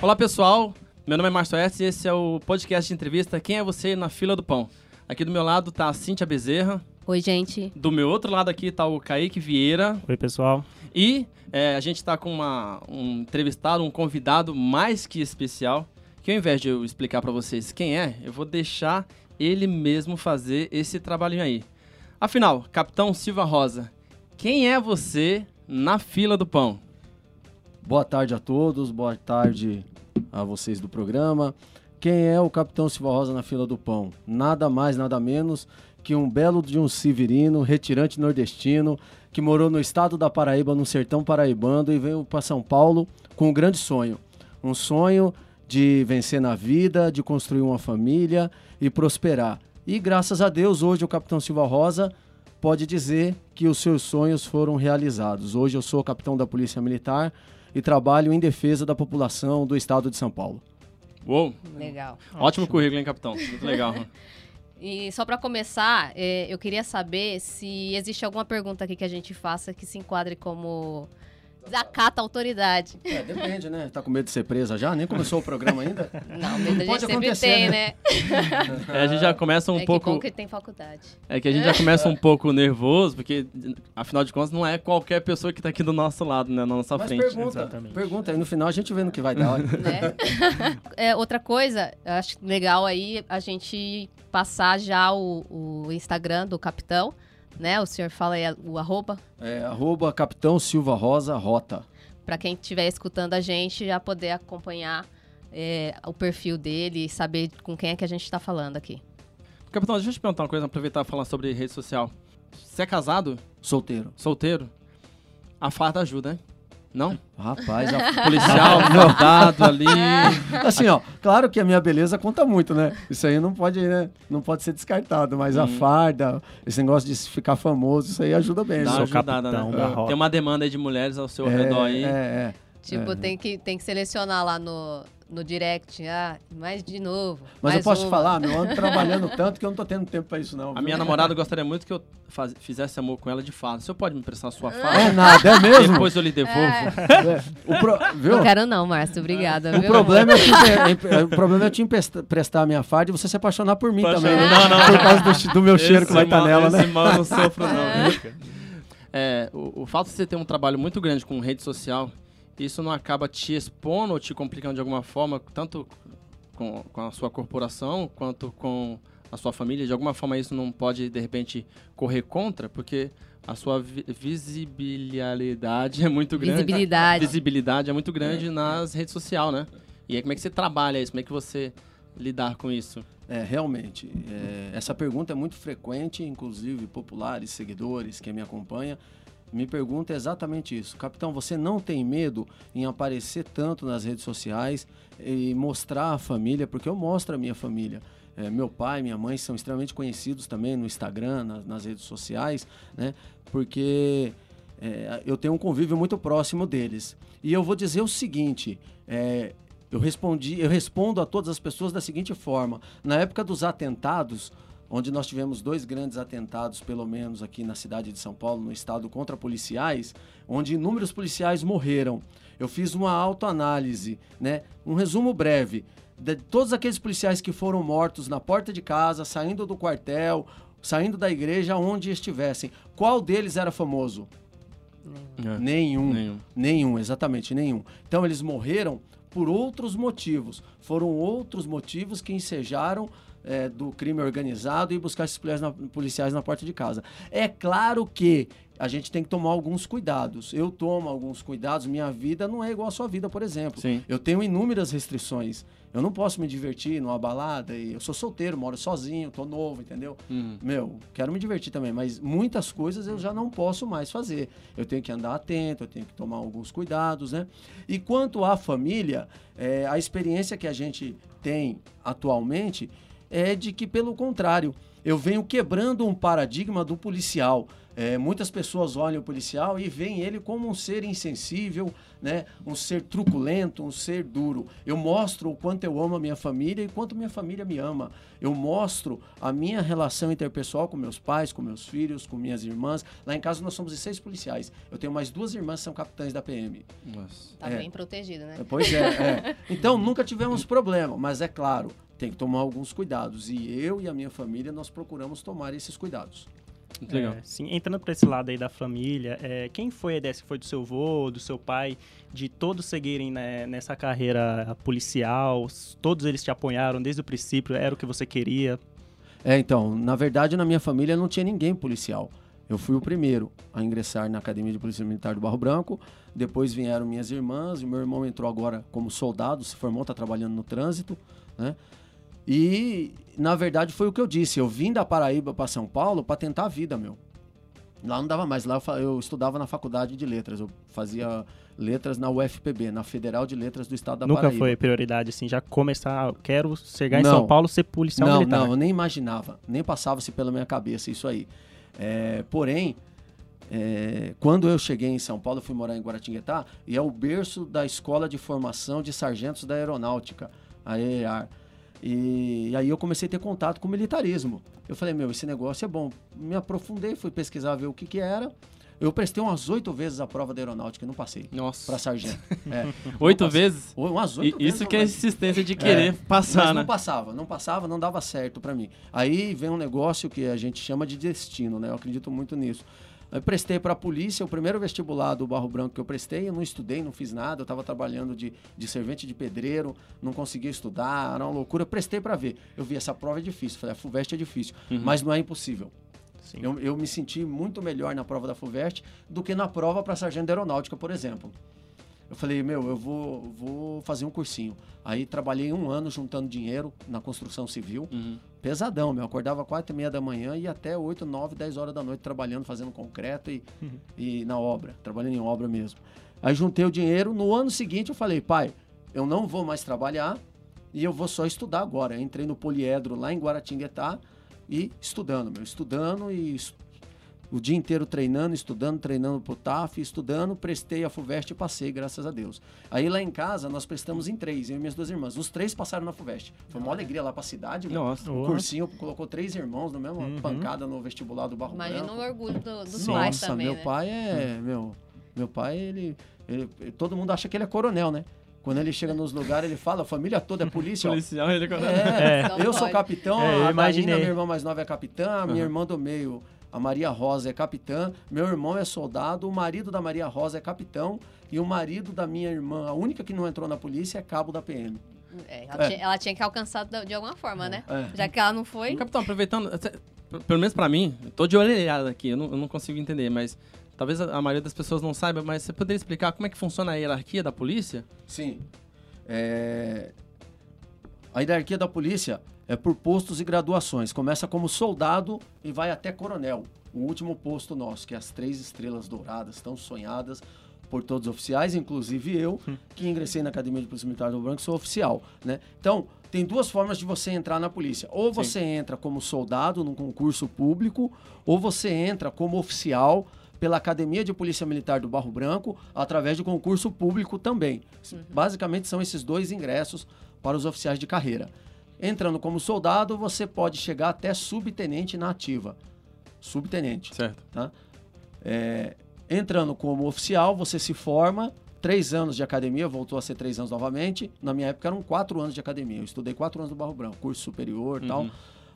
Olá pessoal, meu nome é Márcio S e esse é o podcast de entrevista Quem é Você na Fila do Pão. Aqui do meu lado tá a Cíntia Bezerra. Oi, gente. Do meu outro lado aqui tá o Kaique Vieira. Oi, pessoal. E é, a gente tá com uma, um entrevistado, um convidado mais que especial, que ao invés de eu explicar para vocês quem é, eu vou deixar ele mesmo fazer esse trabalhinho aí. Afinal, Capitão Silva Rosa, quem é você na fila do pão? Boa tarde a todos, boa tarde a vocês do programa. Quem é o Capitão Silva Rosa na fila do pão? Nada mais, nada menos que um belo de um severino, retirante nordestino, que morou no estado da Paraíba, no sertão paraibano, e veio para São Paulo com um grande sonho. Um sonho de vencer na vida, de construir uma família e prosperar. E graças a Deus, hoje o Capitão Silva Rosa pode dizer que os seus sonhos foram realizados. Hoje eu sou capitão da Polícia Militar e trabalho em defesa da população do estado de São Paulo. Uou! Legal. Ótimo, Ótimo currículo, hein, capitão? Muito legal. E só para começar, é, eu queria saber se existe alguma pergunta aqui que a gente faça que se enquadre como desacata a autoridade. É, depende, né? Tá com medo de ser presa já? Nem começou o programa ainda? Não, medo a gente sempre tem, né? né? É, a gente já começa um é pouco... É que bom que tem faculdade. É que a gente já começa um pouco nervoso, porque, afinal de contas, não é qualquer pessoa que tá aqui do nosso lado, né? Na nossa Mas frente. pergunta, Exatamente. pergunta. Aí no final a gente vê no que vai dar. Né? é, outra coisa, acho legal aí a gente passar já o, o Instagram do Capitão, né? O senhor fala aí o arroba? É, arroba Capitão Silva Rosa Rota. Para quem estiver escutando a gente já poder acompanhar é, o perfil dele e saber com quem é que a gente está falando aqui. Capitão, deixa eu te perguntar uma coisa, aproveitar e falar sobre rede social. Você é casado? Solteiro. Solteiro? A farda ajuda, hein? Não? Rapaz, a policial guardado ali. Assim, ó, claro que a minha beleza conta muito, né? Isso aí não pode, né? Não pode ser descartado, mas hum. a farda, esse negócio de ficar famoso, isso aí ajuda bem. Dá ajudada, né? Tem uma demanda de mulheres ao seu é, redor aí. É, é. Tipo, é. tem, que, tem que selecionar lá no, no direct, ah, mais de novo. Mas eu posso uma. te falar, meu, eu ando trabalhando tanto que eu não tô tendo tempo pra isso, não. A minha namorada gostaria muito que eu faz, fizesse amor com ela de fato. Você pode me prestar sua farda? É nada, é mesmo? Depois eu lhe devolvo. É. O pro, viu? Não quero não, Márcio, obrigada. O, viu, problema é te, o problema é eu te prestar a minha farda e você se apaixonar por mim também. Né? Não, não. Por causa do, do meu cheiro que vai estar tá nela, né? Esse mal não sofro, não. É, o, o fato de você ter um trabalho muito grande com rede social isso não acaba te expondo ou te complicando de alguma forma, tanto com, com a sua corporação quanto com a sua família? De alguma forma isso não pode, de repente, correr contra? Porque a sua vi visibilidade é muito grande. Visibilidade. Visibilidade é muito grande é. nas redes sociais, né? E aí como é que você trabalha isso? Como é que você lidar com isso? É, realmente. É, essa pergunta é muito frequente, inclusive populares, seguidores, quem me acompanha, me pergunta exatamente isso. Capitão, você não tem medo em aparecer tanto nas redes sociais e mostrar a família? Porque eu mostro a minha família. É, meu pai, minha mãe são extremamente conhecidos também no Instagram, nas, nas redes sociais, né? Porque é, eu tenho um convívio muito próximo deles. E eu vou dizer o seguinte: é, eu respondi, eu respondo a todas as pessoas da seguinte forma: na época dos atentados, onde nós tivemos dois grandes atentados, pelo menos aqui na cidade de São Paulo, no estado, contra policiais, onde inúmeros policiais morreram. Eu fiz uma autoanálise, né? um resumo breve de todos aqueles policiais que foram mortos na porta de casa, saindo do quartel, saindo da igreja, onde estivessem. Qual deles era famoso? É. Nenhum. Nenhum. Nenhum, exatamente, nenhum. Então eles morreram por outros motivos. Foram outros motivos que ensejaram é, do crime organizado e buscar esses policiais na, policiais na porta de casa. É claro que a gente tem que tomar alguns cuidados. Eu tomo alguns cuidados. Minha vida não é igual à sua vida, por exemplo. Sim. Eu tenho inúmeras restrições. Eu não posso me divertir numa balada. E eu sou solteiro, moro sozinho, tô novo, entendeu? Uhum. Meu, quero me divertir também, mas muitas coisas eu já não posso mais fazer. Eu tenho que andar atento, eu tenho que tomar alguns cuidados, né? E quanto à família, é, a experiência que a gente tem atualmente é de que, pelo contrário, eu venho quebrando um paradigma do policial. É, muitas pessoas olham o policial e veem ele como um ser insensível, né? um ser truculento, um ser duro. Eu mostro o quanto eu amo a minha família e quanto minha família me ama. Eu mostro a minha relação interpessoal com meus pais, com meus filhos, com minhas irmãs. Lá em casa nós somos seis policiais. Eu tenho mais duas irmãs que são capitães da PM. Nossa. Tá é. bem protegido, né? Pois é, é. Então nunca tivemos problema, mas é claro, tem que tomar alguns cuidados. E eu e a minha família nós procuramos tomar esses cuidados. Muito legal. É, sim, entrando para esse lado aí da família, é, quem foi a ideia? Se foi do seu avô, do seu pai, de todos seguirem né, nessa carreira policial? Todos eles te apoiaram desde o princípio? Era o que você queria? É, então, na verdade, na minha família não tinha ninguém policial. Eu fui o primeiro a ingressar na Academia de Polícia Militar do Barro Branco. Depois vieram minhas irmãs, e meu irmão entrou agora como soldado, se formou, está trabalhando no trânsito, né? E, na verdade, foi o que eu disse. Eu vim da Paraíba para São Paulo para tentar a vida, meu. Lá não dava mais. Lá eu estudava na faculdade de letras. Eu fazia letras na UFPB, na Federal de Letras do Estado da Nunca Paraíba. Nunca foi prioridade, assim, já começar, quero chegar em São Paulo ser policial não, militar. Não, eu nem imaginava, nem passava-se pela minha cabeça isso aí. É, porém, é, quando eu cheguei em São Paulo, fui morar em Guaratinguetá, e é o berço da Escola de Formação de Sargentos da Aeronáutica, a EAR. E, e, aí eu comecei a ter contato com o militarismo. Eu falei, meu, esse negócio é bom. Me aprofundei, fui pesquisar, ver o que que era. Eu prestei umas oito vezes a prova da aeronáutica e não passei. Nossa. Pra sargento. É, oito vezes? Umas oito vezes. Isso que é insistência de querer é, passar, mas né? não passava, não passava, não dava certo para mim. Aí vem um negócio que a gente chama de destino, né? Eu acredito muito nisso. Eu prestei para a polícia, o primeiro vestibular do Barro Branco que eu prestei, eu não estudei, não fiz nada, eu estava trabalhando de, de servente de pedreiro, não conseguia estudar, era uma loucura. Eu prestei para ver. Eu vi essa prova é difícil, falei, a FUVEST é difícil, uhum. mas não é impossível. Eu, eu, me senti muito melhor na prova da FUVEST do que na prova para sargento aeronáutica, por exemplo. Eu falei, meu, eu vou, vou fazer um cursinho. Aí trabalhei um ano juntando dinheiro na construção civil. Uhum. Pesadão, meu. Acordava quatro e meia da manhã e até oito, nove, dez horas da noite trabalhando, fazendo concreto e, uhum. e na obra. Trabalhando em obra mesmo. Aí juntei o dinheiro. No ano seguinte eu falei, pai, eu não vou mais trabalhar e eu vou só estudar agora. entrei no poliedro lá em Guaratinguetá e estudando, meu. Estudando e o dia inteiro treinando, estudando, treinando pro TAF, estudando, prestei a FUVEST e passei, graças a Deus. Aí lá em casa, nós prestamos em três, eu e minhas duas irmãs. Os três passaram na FUVEST. Foi uma alegria lá pra cidade. Nossa. O cursinho colocou três irmãos no mesmo uhum. pancada no vestibular do Barro Imagina Branco. o orgulho do, dos Nossa, pais também, meu né? pai é... Meu, meu pai, ele, ele, Todo mundo acha que ele é coronel, né? Quando ele chega nos lugares, ele fala, a família toda é polícia. Policial, ele é coronel. É, é. eu sou capitão, é, a Marina, minha irmã mais nova, é capitã, a minha uhum. irmã do meio a Maria Rosa é capitã, meu irmão é soldado, o marido da Maria Rosa é capitão e o marido da minha irmã, a única que não entrou na polícia, é cabo da PM. É, ela, é. Tinha, ela, Tinha, que alcançar de alguma forma, né? É. Já que ela não foi. Capitão, aproveitando, pelo menos para mim, tô de olhada aqui, eu não, eu não, consigo entender, mas talvez a, a, maioria das pessoas não saiba, mas você poderia explicar como é que funciona a hierarquia da polícia? Sim. É... A hierarquia da polícia é por postos e graduações. Começa como soldado e vai até coronel. O último posto nosso, que é as três estrelas douradas, tão sonhadas por todos os oficiais, inclusive eu, hum. que ingressei na Academia de Polícia Militar do Branco, sou oficial, né? Então, tem duas formas de você entrar na polícia. Ou você Sim. entra como soldado num concurso público, ou você entra como oficial pela Academia de Polícia Militar do Barro Branco, através de concurso público também. Uhum. Basicamente são esses dois ingressos para os oficiais de carreira. Entrando como soldado, você pode chegar até subtenente na ativa. Subtenente. Certo. Tá? É, entrando como oficial, você se forma, três anos de academia, voltou a ser três anos novamente. Na minha época eram quatro anos de academia. Eu estudei quatro anos no Barro Branco, curso superior e uhum. tal.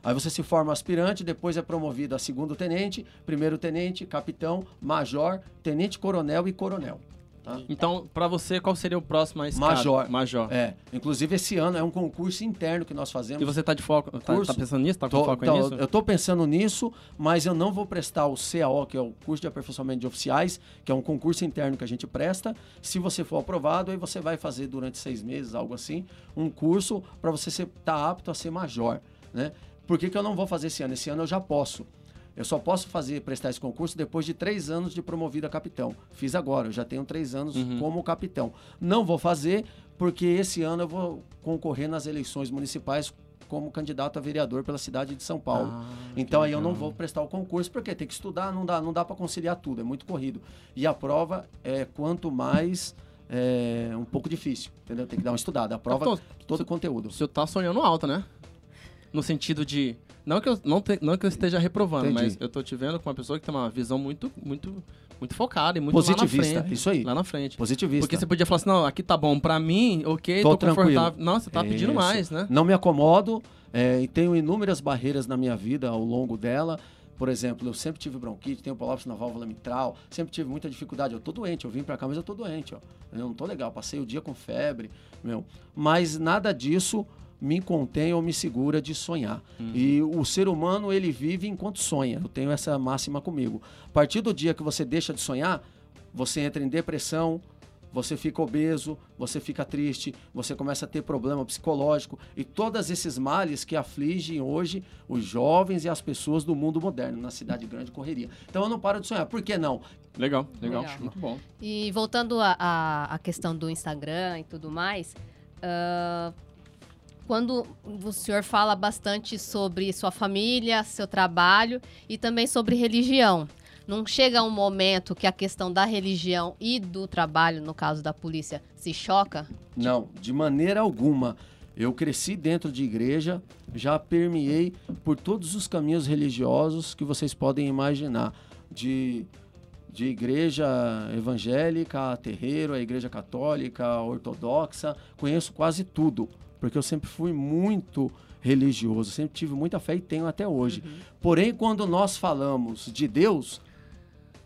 Aí você se forma aspirante, depois é promovido a segundo tenente, primeiro tenente, capitão, major, tenente coronel e coronel. Tá? Então, para você, qual seria o próximo escada? Major. Major. É. Inclusive, esse ano é um concurso interno que nós fazemos. E você está de foco, tá, tá, pensando nisso? Está com tô, foco tô, nisso? Eu estou pensando nisso, mas eu não vou prestar o CAO, que é o curso de aperfeiçoamento de oficiais, que é um concurso interno que a gente presta. Se você for aprovado, aí você vai fazer durante seis meses, algo assim, um curso para você estar tá apto a ser major, né? Por que, que eu não vou fazer esse ano? Esse ano eu já posso. Eu só posso fazer prestar esse concurso depois de três anos de promovido a capitão. Fiz agora, eu já tenho três anos uhum. como capitão. Não vou fazer porque esse ano eu vou concorrer nas eleições municipais como candidato a vereador pela cidade de São Paulo. Ah, então aí eu não vou prestar o concurso porque tem que estudar, não dá, não dá para conciliar tudo, é muito corrido. E a prova é quanto mais é um pouco difícil, entendeu? Tem que dar uma estudada. A prova Tô- todo o conteúdo. O senhor tá sonhando alto, né? No sentido de. Não que eu, não te- não que eu esteja reprovando, Entendi. mas eu tô te vendo com uma pessoa que tem uma visão muito, muito, muito focada e muito Positivista, frente. isso aí. Lá na frente. Positivista. Porque você podia falar assim, não, aqui tá bom pra mim, ok, Tô tô, confortável. tranquilo. Não, você tá pedindo Isso. mais, né? Não me acomodo é, e tenho inúmeras barreiras na minha vida ao longo dela. Por exemplo, eu sempre tive bronquite, tenho prolapso na válvula mitral, sempre tive muita dificuldade. Eu tô doente, eu vim pra cá, mas eu tô doente, ó. Eu não tô legal, passei o dia com febre, meu. Mas nada disso me contém ou me segura de sonhar. E o ser humano, ele vive enquanto sonha. Eu tenho essa máxima comigo. A partir do dia que você deixa de sonhar, você entra em depressão, você fica obeso, você fica triste, você começa a ter problema psicológico e todos esses males que afligem hoje os jovens e as pessoas do mundo moderno, na cidade grande correria. Então eu não paro de sonhar. Por que não? Legal, legal, Legal. Muito bom. E voltando à questão do Instagram e tudo mais, ah, quando o senhor fala bastante sobre sua família, seu trabalho e também sobre religião, não chega um momento que a questão da religião e do trabalho, no caso da polícia, se choca? Não, de maneira alguma. Eu cresci dentro de igreja, já permeei por todos os caminhos religiosos que vocês podem imaginar. De, de igreja evangélica, terreiro, a igreja católica, ortodoxa. Conheço quase tudo, porque eu sempre fui muito religioso, sempre tive muita fé e tenho até hoje. Porém, quando nós falamos de Deus,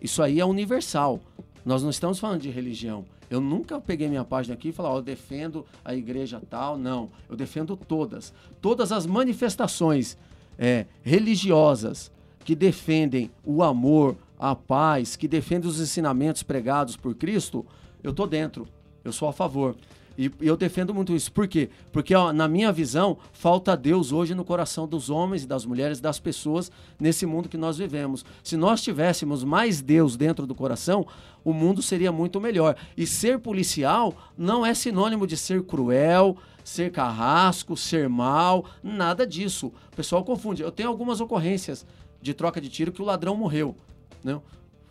isso aí é universal. Nós não estamos falando de religião. Eu nunca peguei minha página aqui e falei, ó, eu defendo a igreja tal. Não, eu defendo todas. Todas as manifestações é, religiosas que defendem o amor, a paz, que defendem os ensinamentos pregados por Cristo, eu tô dentro. Eu sou a favor. E eu defendo muito isso. Por quê? Porque, ó, na minha visão, falta Deus hoje no coração dos homens e das mulheres, das pessoas, nesse mundo que nós vivemos. Se nós tivéssemos mais Deus dentro do coração, o mundo seria muito melhor. E ser policial não é sinônimo de ser cruel, ser carrasco, ser mal, nada disso. O pessoal confunde. Eu tenho algumas ocorrências de troca de tiro que o ladrão morreu. Né?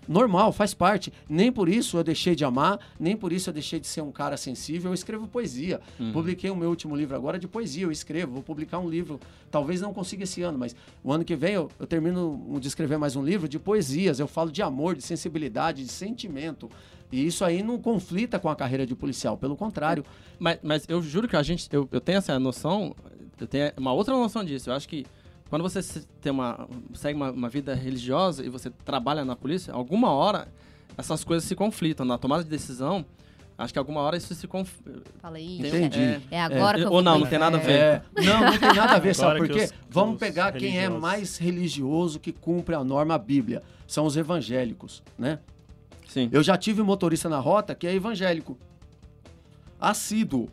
Normal, faz parte. Nem por isso eu deixei de amar, nem por isso eu deixei de ser um cara sensível. Eu escrevo poesia. Publiquei o meu último livro agora de poesia. Eu escrevo, vou publicar um livro. Talvez não consiga esse ano, mas o ano que vem eu, eu termino de escrever mais um livro de poesias. Eu falo de amor, de sensibilidade, de sentimento. E isso aí não conflita com a carreira de policial. Pelo contrário, Mas, mas eu juro que a gente. Eu, eu tenho essa noção. Eu tenho uma outra noção disso. Eu acho que quando você tem uma, segue uma, uma vida religiosa e você trabalha na polícia, alguma hora essas coisas se conflitam. Na tomada de decisão, acho que alguma hora isso se conf... Fala aí. Entendi. É, é agora É, que eu ou não, não tem nada a ver. É, não, não tem nada a ver, sabe Agora por quê? Vamos os pegar quem é mais religioso que cumpre a norma Bíblia. São os evangélicos, né? Sim. Eu já tive motorista na rota que é evangélico. Assíduo.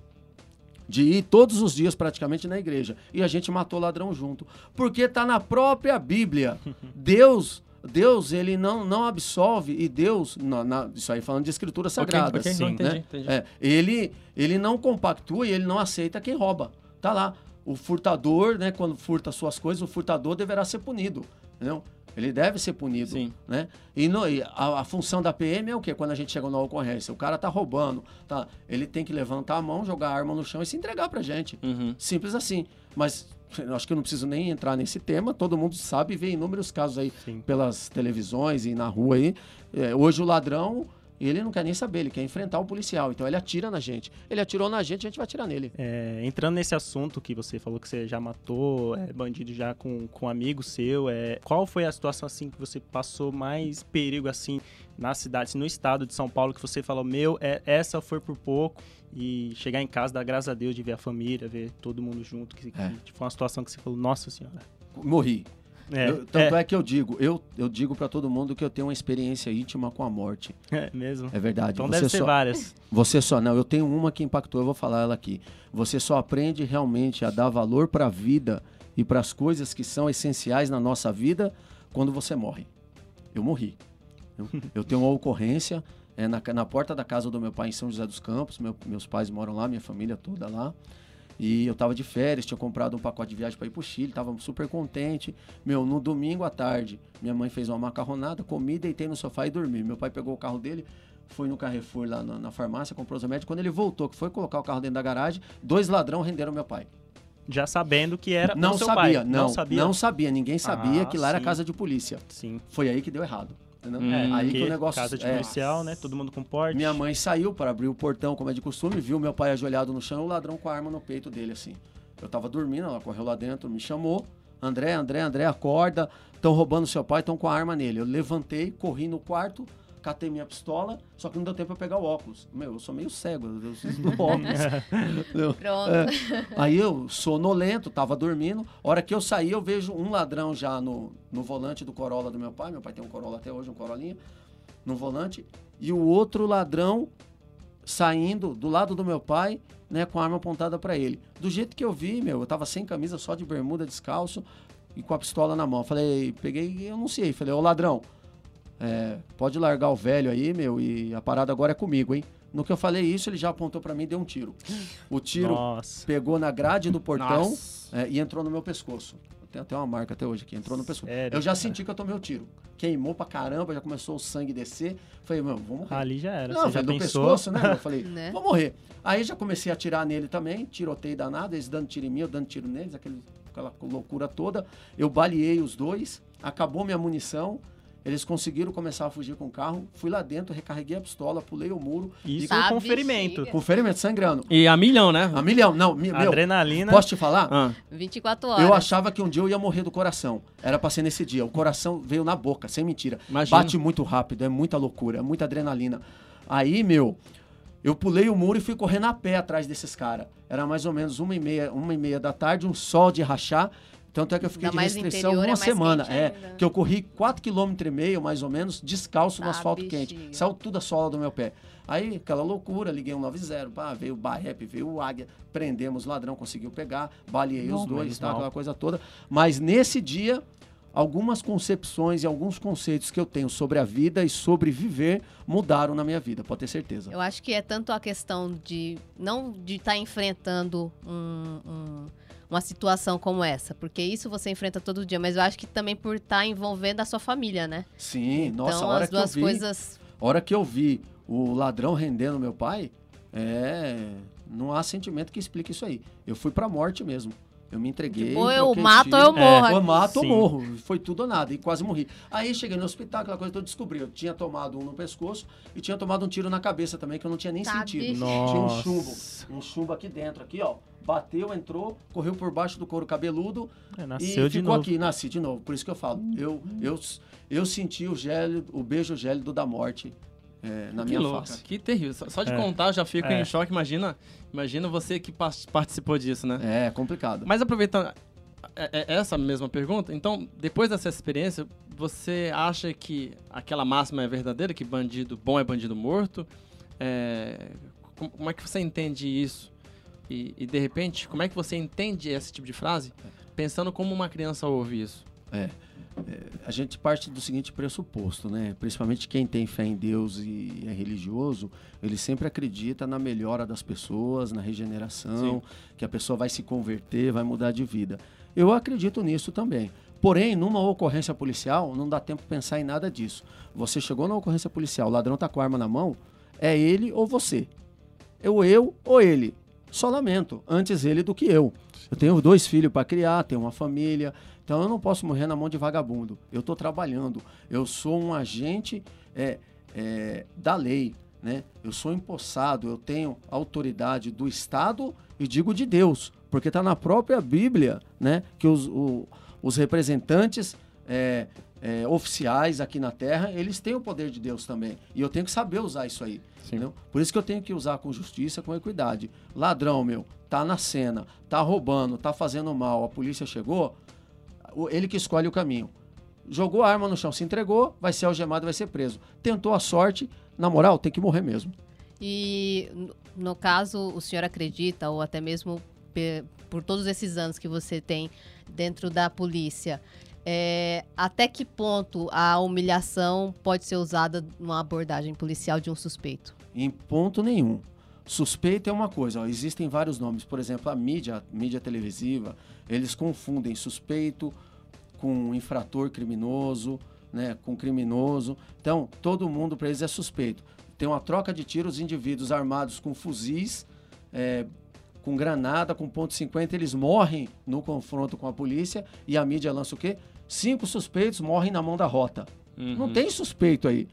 De ir todos os dias praticamente na igreja. E a gente matou ladrão junto. Porque tá na própria Bíblia. Deus, Deus, ele não, não absolve. E Deus, na- na- isso aí falando de escrituras Ok, sagradas. ok, sim, entendi, né? entendi. É, ele, ele não compactua e ele não aceita quem rouba. Tá lá. O furtador, né, quando furta suas coisas, o furtador deverá ser punido. Entendeu? Ele deve ser punido. Sim. Né? E, no- e a, a função da PM é o quê? Quando a gente chega numa ocorrência, o cara tá roubando, tá? ele tem que levantar a mão, jogar a arma no chão e se entregar pra gente. Uhum. Simples assim. Mas acho que eu não preciso nem entrar nesse tema, todo mundo sabe e vê inúmeros casos aí Sim. pelas televisões e na rua aí. É, hoje o ladrão, ele não quer nem saber, ele quer enfrentar o policial. Então ele atira na gente. Ele atirou na gente, a gente vai atirar nele. É, entrando nesse assunto que você falou que você já matou é, bandido já com, com um amigo seu, é, qual foi a situação assim que você passou mais perigo assim na cidade, assim, no estado de São Paulo, que você falou, meu, é, essa foi por pouco e chegar em casa, dar graças a Deus de ver a família, ver todo mundo junto, que, que É. foi uma situação que você falou, nossa senhora. Morri. É, Eu- tanto é. que eu digo, eu, eu digo para todo mundo que eu tenho uma experiência íntima com a morte. é mesmo. É verdade. Então você deve ser só, várias. Você só, não, eu tenho uma que impactou, eu vou falar ela aqui. Você só aprende realmente a dar valor para a vida e para as coisas que são essenciais na nossa vida quando você morre. Eu morri. Eu, eu tenho uma ocorrência é, na, na porta da casa do meu pai em São José dos Campos. meu- meus pais moram lá, minha família toda lá. E eu tava de férias, tinha comprado um pacote de viagem para ir pro Chile, tava super contente. Meu, no domingo à tarde, minha mãe fez uma macarronada, comi, deitei no sofá e dormi. Meu pai pegou o carro dele, foi no Carrefour lá na, na farmácia, comprou os remédios. Quando ele voltou, que foi colocar o carro dentro da garagem, dois ladrão renderam meu pai. Já sabendo que era Não o seu sabia, pai. não, não sabia. não sabia, ninguém sabia Ah, que lá era sim. casa de polícia. Sim. Foi aí que deu errado. Hum, É, aí que o negócio casa de é, policial, né? Todo mundo com porte. Minha mãe saiu para abrir o portão, como é de costume, viu meu pai ajoelhado no chão e o ladrão com a arma no peito dele, assim. Eu tava dormindo, ela correu lá dentro, me chamou. André, André, André, acorda. Estão roubando seu pai, estão com a arma nele. Eu levantei, corri no quarto, catei minha pistola, só que não deu tempo pra pegar o óculos. Meu, eu sou meio cego, eu preciso do óculos. Pronto. É. Aí eu, sonolento, tava dormindo. A hora que eu saí, eu vejo um ladrão já no, no volante do Corolla do meu pai. Meu pai tem um Corolla até hoje, um Corolinha. No volante. E o outro ladrão saindo do lado do meu pai, né, com a arma apontada pra ele. Do jeito que eu vi, meu, eu tava sem camisa, só de bermuda, descalço e com a pistola na mão. Falei, peguei e anunciei. Falei, ô ladrão, é, pode largar o velho aí, meu, e a parada agora é comigo, hein? No que eu falei isso, ele já apontou pra mim e deu um tiro. O tiro Nossa. pegou na grade do portão é, e entrou no meu pescoço. Tem até uma marca até hoje aqui, entrou no pescoço. Sério, eu já cara? senti que eu tomei o tiro. Queimou pra caramba, já começou o sangue descer. Falei, meu, vou morrer. Ali já era. Não, Você já veio do pensou? pescoço, né? Eu falei, Né? vou morrer. Aí já comecei a atirar nele também, tiroteio danado, eles dando tiro em mim, eu dando tiro neles, aquele, aquela loucura toda. Eu baleei os dois, acabou minha munição, eles conseguiram começar a fugir com o carro. Fui lá dentro, recarreguei a pistola, pulei o muro, Isso Sabe, com ferimento. com ferimento sangrando. E a milhão, né? A milhão, não, mi- meu, Adrenalina. posso te falar? Ah, 24 horas. Eu achava que um dia eu ia morrer do coração. Era pra ser nesse dia. O coração veio na boca, sem mentira. Imagina. Bate muito rápido, é muita loucura, é muita adrenalina. Aí, meu, eu pulei o muro e fui correndo a pé atrás desses caras. Era mais ou menos uma e meia, uma e meia da tarde, um sol de rachar. Tanto é que eu fiquei Ainda de restrição interior, é uma mais semana. É, ainda. que eu corri 4,5 km e meio, mais ou menos, descalço no Ah, asfalto bichinho. quente. Saiu tudo a sola do meu pé. Aí, aquela loucura, liguei um 90, pá, veio o Barrep, veio o Águia, prendemos o ladrão, conseguiu pegar, baleei Não, os dois, tá, aquela coisa toda. Mas nesse dia, algumas concepções e alguns conceitos que eu tenho sobre a vida e sobre viver mudaram na minha vida, pode ter certeza. Eu acho que é tanto a questão de não de estar enfrentando um- um- uma situação como essa, porque isso você enfrenta todo dia, mas eu acho que também por estar envolvendo a sua família, né? Sim, nossa, então a hora as que eu duas vi, coisas. a hora que eu vi o ladrão rendendo meu pai, é, não há sentimento que explique isso aí. Eu fui pra morte mesmo. Eu me entreguei. Tipo, ou eu mato tiro. ou eu morro. Ou eu mato ou Sim. morro. Foi tudo ou nada. E quase morri. Aí cheguei no hospital, aquela coisa que eu descobri. Eu tinha tomado um no pescoço e tinha tomado um tiro na cabeça também, que eu não tinha nem Tá, sentido. bicho. Tinha um Nossa. chumbo. Um chumbo aqui dentro, aqui, ó. Bateu, entrou, correu por baixo do couro cabeludo É, e nasceu de ficou novo. aqui, nasci de novo. Por isso que eu falo. Eu, eu, eu senti o, gélido, o beijo gélido da morte é, na que minha louco, que terrível. Só, só de É. contar eu já fico É. em choque. Imagina, imagina você que participou disso, né? É complicado. Mas aproveitando é- é essa mesma pergunta, então, depois dessa experiência, você acha que aquela máxima é verdadeira, que bandido bom é bandido morto? É, como, é que você entende isso? E, e, de repente, como é que você entende esse tipo de frase? Pensando como uma criança ouve isso. A gente parte do seguinte pressuposto, né? Principalmente quem tem fé em Deus e é religioso, ele sempre acredita na melhora das pessoas, na regeneração, que a pessoa vai se converter, vai mudar de vida. Eu acredito nisso também. Porém, numa ocorrência policial, não dá tempo de pensar em nada disso. Você chegou na ocorrência policial, o ladrão tá com a arma na mão, é ele ou você. Eu, eu ou ele. Só lamento, antes ele do que eu. Eu tenho dois filhos para criar, tenho uma família, então eu não posso morrer na mão de vagabundo. Eu estou trabalhando, eu sou um agente é, é, da lei, né? Eu sou empossado, eu tenho autoridade do Estado e digo de Deus, porque está na própria Bíblia, né? Que os, o- os representantes é, é, oficiais aqui na Terra, eles têm o poder de Deus também. E eu tenho que saber usar isso aí. Por isso que eu tenho que usar com justiça, com equidade. Ladrão, meu, tá na cena, tá roubando, tá fazendo mal, a polícia chegou, ele que escolhe o caminho. Jogou a arma no chão, se entregou, vai ser algemado, vai ser preso. Tentou a sorte, na moral, tem que morrer mesmo. E no- caso, o senhor acredita, ou até mesmo por todos esses anos que você tem dentro da polícia, é, até que ponto a humilhação pode ser usada numa abordagem policial de um suspeito? Em ponto nenhum. suspeita é uma coisa, ó, existem vários nomes. Por exemplo, a mídia, a mídia televisiva, eles confundem suspeito com infrator criminoso, né, com criminoso. Então, todo mundo para eles é suspeito. Tem uma troca de tiros, indivíduos armados com fuzis, é, com granada, com ponto .50, eles morrem no confronto com a polícia e a mídia lança o quê? Cinco suspeitos morrem na mão da rota. Uhum. Não tem suspeito aí.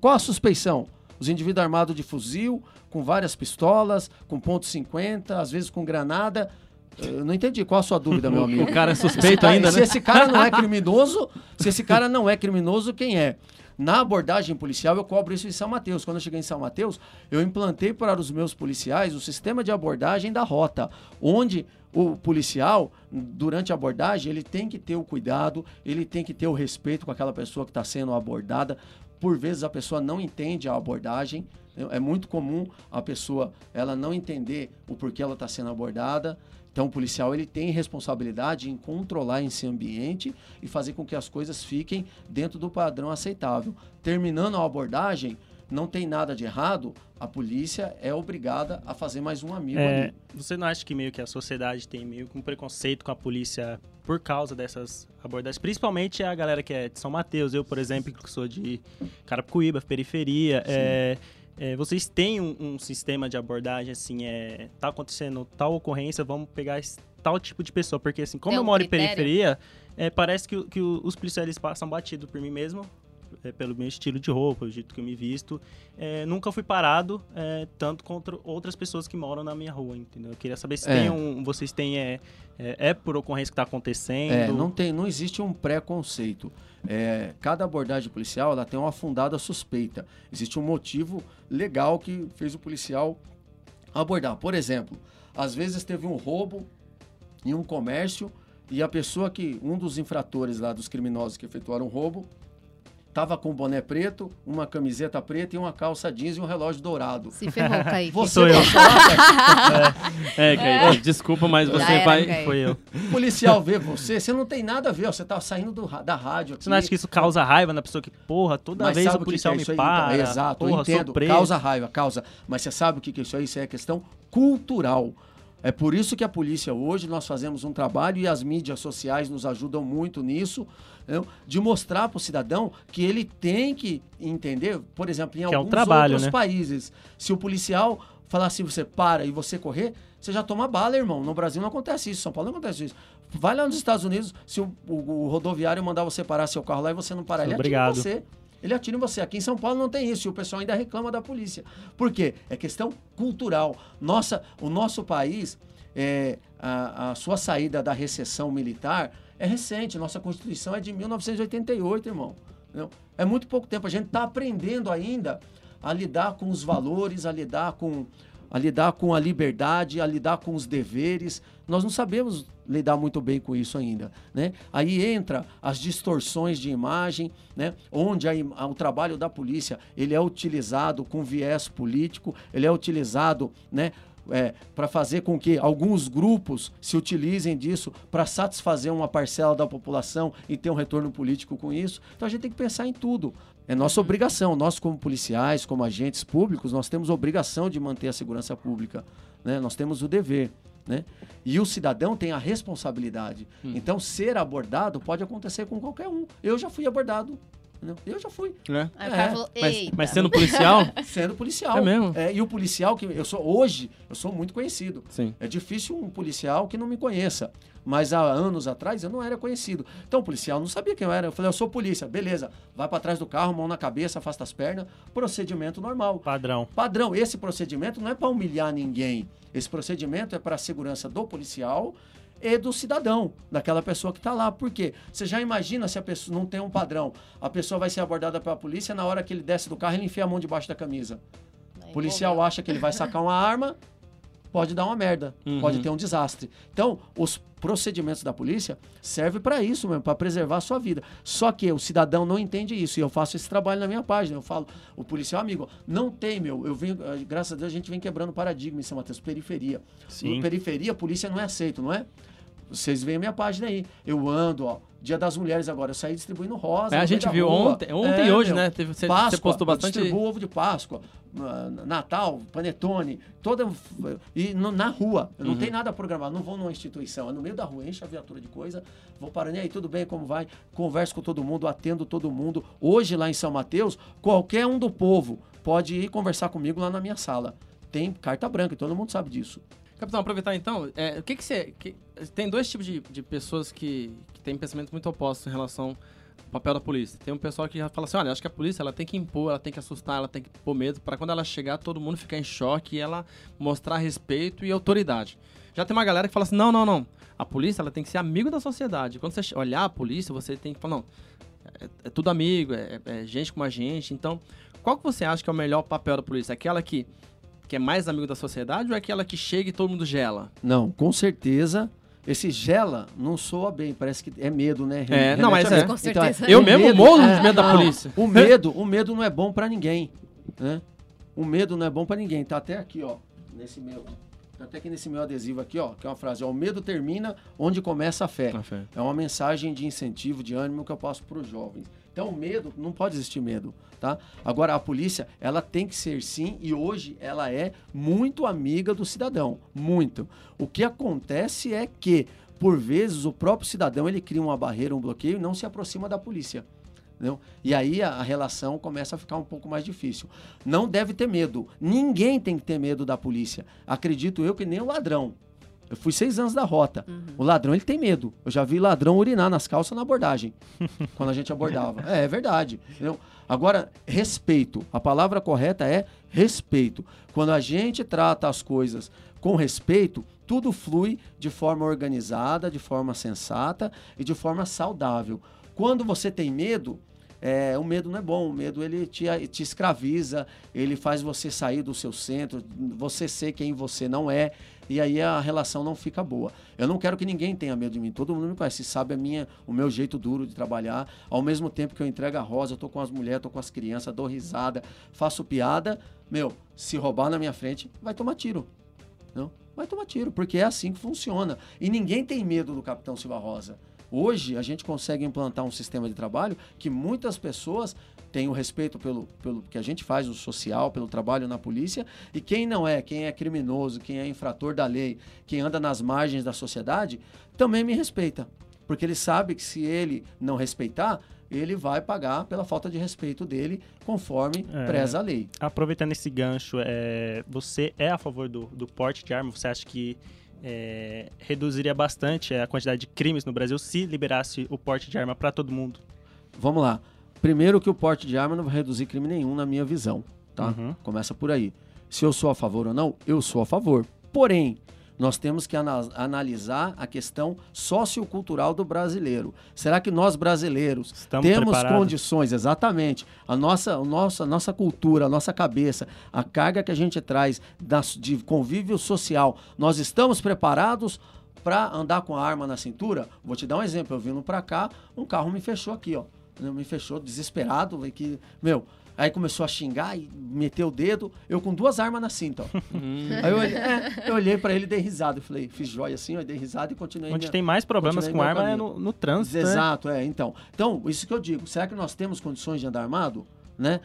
Qual a suspeição? Os indivíduos armados de fuzil, com várias pistolas, com ponto .50, às vezes com granada. Eu não entendi. Qual a sua dúvida, meu amigo? O cara é suspeito ainda, se né? esse cara não é criminoso, se esse cara não é criminoso, quem é? Na abordagem policial, eu cobro isso em São Mateus. Quando eu cheguei em São Mateus, eu implantei para os meus policiais o sistema de abordagem da rota, onde o policial, durante a abordagem, ele tem que ter o cuidado, ele tem que ter o respeito com aquela pessoa que está sendo abordada. Por vezes a pessoa não entende a abordagem. É muito comum a pessoa ela não entender o porquê ela está sendo abordada. Então, o policial ele tem responsabilidade em controlar esse ambiente e fazer com que as coisas fiquem dentro do padrão aceitável. Terminando a abordagem, não tem nada de errado, a polícia é obrigada a fazer mais um amigo É, ali. você não acha que meio que a sociedade tem meio que um preconceito com a polícia por causa dessas abordagens? Principalmente a galera que é de São Mateus, eu, por exemplo, que sou de Carapicuíba, periferia. É, é, vocês têm um, um sistema de abordagem, assim, é, tá acontecendo tal ocorrência, vamos pegar esse tal tipo de pessoa. Porque, assim, como Tem eu um moro em critério? periferia, é, parece que, que os policiais passam batido por mim mesmo. É, pelo meu estilo de roupa, o jeito que eu me visto. É, nunca fui parado, é, tanto contra outras pessoas que moram na minha rua, entendeu? Eu queria saber se É. tem um, vocês têm, é, é, é por ocorrência que está acontecendo? Não, tem, não existe um preconceito. Cada abordagem policial ela tem uma fundada suspeita. Existe um motivo legal que fez o policial abordar. Por exemplo, às vezes teve um roubo em um comércio e a pessoa que, um dos infratores lá, dos criminosos que efetuaram o roubo, tava com um boné preto, uma camiseta preta e uma calça jeans e um relógio dourado. Se ferrou, Kaique. Você Sou eu. passou lá, É, Kaique, desculpa, mas Já você era, vai. Kaique. Foi eu. o policial vê você, você não tem nada a ver, ó, você tá saindo do da rádio aqui. Você não acha que isso causa raiva na pessoa que, porra, toda Mas vez o policial que é me para, então? Exato, eu porra, sou entendo. preso. Causa raiva, causa. Mas você sabe o que que é isso aí? Isso é questão cultural. É por isso que a polícia hoje nós fazemos um trabalho e as mídias sociais nos ajudam muito nisso, né, de mostrar para o cidadão que ele tem que entender, por exemplo, em Que é um alguns trabalho, outros né? países, se o policial falar assim, você para e você correr, você já toma bala, irmão. No Brasil não acontece isso, São Paulo não acontece isso. Vai lá nos Estados Unidos, se o, o- o rodoviário mandar você parar seu carro lá e você não parar, ele Obrigado. você. Ele atira em você. Aqui em São Paulo não tem isso. E o pessoal ainda reclama da polícia. Por quê? É questão cultural. Nossa, o nosso país, é, a, a sua saída da recessão militar é recente. Nossa Constituição é de 1988, irmão. É muito pouco tempo. A gente está aprendendo ainda a lidar com os valores, a lidar com, a lidar com a liberdade, a lidar com os deveres. Nós não sabemos lidar muito bem com isso ainda, né? Aí entra as distorções de imagem, né? Onde a o trabalho da polícia ele é utilizado com viés político, ele é utilizado, né? para fazer com que alguns grupos se utilizem disso para satisfazer uma parcela da população e ter um retorno político com isso. Então a gente tem que pensar em tudo. É nossa obrigação. Nós, como policiais, como agentes públicos, nós temos obrigação de manter a segurança pública. Né? Nós temos o dever. Né? E o cidadão tem a responsabilidade. Então, ser abordado pode acontecer com qualquer um. Eu já fui abordado. Eu já fui. né? Aí o É, cara falou, Mas, eita. mas sendo policial, Sendo policial. É mesmo? e o policial que eu sou hoje, eu sou muito conhecido. sim. É difícil um policial que não me conheça. Mas há anos atrás eu não era conhecido. Então o policial não sabia quem eu era. Eu falei, eu sou polícia. Beleza. Vai para trás do carro, mão na cabeça, afasta as pernas. Procedimento normal. Padrão. Padrão. Esse procedimento não é para humilhar ninguém. Esse procedimento é para a segurança do policial e do cidadão, daquela pessoa que está lá. Por quê? Você já imagina se a pessoa não tem um padrão. A pessoa vai ser abordada pela polícia, na hora que ele desce do carro, ele enfia a mão debaixo da camisa. O policial pô, acha que ele vai sacar uma arma, pode dar uma merda, Uhum. pode ter um desastre. Então, os procedimentos da polícia servem para isso mesmo, para preservar a sua vida. Só que o cidadão não entende isso e eu faço esse trabalho na minha página. Eu falo, o policial amigo, não tem, meu. Eu venho, eh, graças a Deus, a gente vem quebrando paradigma em São Mateus, periferia. Sim. No periferia, a polícia não é aceito, não é? Vocês veem a minha página aí. Eu ando, ó, Dia das Mulheres agora, eu saí distribuindo rosa. É, a gente viu rua. ontem, ontem É, e hoje, meu, né? Teve, você, Páscoa, você postou eu bastante. distribuo ovo de Páscoa, ah, Natal, Panetone, toda e no- na rua. Eu não Uhum. tem nada programado, não vou numa instituição, é no meio da rua, enche a viatura de coisa, vou parando, e aí, tudo bem, como vai? Converso com todo mundo, atendo todo mundo. Hoje lá em São Mateus, qualquer um do povo pode ir conversar comigo lá na minha sala. Tem carta branca, e todo mundo sabe disso. Capitão, aproveitar então, é, o que que você... que- tem dois tipos de, de pessoas que, que têm pensamentos muito opostos em relação ao papel da polícia. Tem um pessoal que já fala assim, olha, acho que a polícia ela tem que impor, ela tem que assustar, ela tem que pôr medo, para quando ela chegar, todo mundo ficar em choque e ela mostrar respeito e autoridade. Já tem uma galera que fala assim, não, não, não, a polícia ela tem que ser amigo da sociedade. Quando você olhar a polícia, você tem que falar, não, é, é tudo amigo, é, é gente como a gente. Então, qual que você acha que é o melhor papel da polícia? Aquela que, que é mais amigo da sociedade ou é aquela que chega e todo mundo gela? Não, com certeza. Esse gela não soa bem, parece que é medo, né? É, não, Remete mas a é. Com Então, certeza. Eu mesmo morro de é, medo da não, polícia. O medo, o medo não é bom pra ninguém, né? O medo não é bom pra ninguém. Tá até aqui, ó, nesse meu, tá até aqui nesse meu adesivo aqui, ó, que é uma frase, ó, o medo termina onde começa a fé. A fé. É uma mensagem de incentivo, de ânimo que eu passo para os jovens. Então, medo, não pode existir medo, tá? Agora, a polícia, ela tem que ser sim, e hoje ela é muito amiga do cidadão, muito. O que acontece é que, por vezes, o próprio cidadão, ele cria uma barreira, um bloqueio e não se aproxima da polícia. Entendeu? E aí a, a relação começa a ficar um pouco mais difícil. Não deve ter medo. Ninguém tem que ter medo da polícia. Acredito eu que nem o ladrão. Eu fui seis anos da rota. O ladrão, ele tem medo. Eu já vi ladrão urinar nas calças na abordagem. quando a gente abordava. É, é verdade. entendeu? Agora, respeito. A palavra correta é respeito. Quando a gente trata as coisas com respeito, tudo flui de forma organizada, de forma sensata e de forma saudável. Quando você tem medo, é, o medo não é bom, o medo ele te, te escraviza, ele faz você sair do seu centro, você ser quem você não é, e aí a relação não fica boa. Eu não quero que ninguém tenha medo de mim, todo mundo me conhece, sabe a minha, o meu jeito duro de trabalhar, ao mesmo tempo que eu entrego a rosa, eu tô com as mulheres, tô com as crianças, dou risada, faço piada, meu, se roubar na minha frente, vai tomar tiro. Não? Vai tomar tiro, porque é assim que funciona. E ninguém tem medo do Capitão Silva Rosa. Hoje a gente consegue implantar um sistema de trabalho que muitas pessoas têm o respeito pelo, pelo que a gente faz, o social, pelo trabalho na polícia, e quem não é, quem é criminoso, quem é infrator da lei, quem anda nas margens da sociedade, também me respeita. Porque ele sabe que se ele não respeitar, ele vai pagar pela falta de respeito dele, conforme É. preza a lei. Aproveitando esse gancho, é, você é a favor do, do porte de arma? Você acha que é, reduziria bastante a quantidade de crimes no Brasil se liberasse o porte de arma para todo mundo? Vamos lá. Primeiro que o porte de arma não vai reduzir crime nenhum na minha visão, tá? Uhum. Começa por aí. Se eu sou a favor ou não, eu sou a favor. Porém, nós temos que ana- analisar a questão sociocultural do brasileiro. Será que nós brasileiros Estamos temos preparados? condições, exatamente, a nossa, a nossa cultura, a nossa cabeça, a carga que a gente traz das- de convívio social, nós estamos preparados para andar com a arma na cintura? Vou te dar um exemplo. Eu vindo para cá, um carro me fechou aqui, ó. Me fechou desesperado, e que, meu, aí começou a xingar e meteu o dedo, eu com duas armas na cinta, ó. Aí eu olhei, é, eu olhei para ele e dei risada. Eu falei, fiz joia assim, ó, dei risada e continuei. Onde minha- tem mais problemas com arma é caminho. no, no trânsito, né? Exato, é. Então, então, isso que eu digo. Será que nós temos condições de andar armado? Né?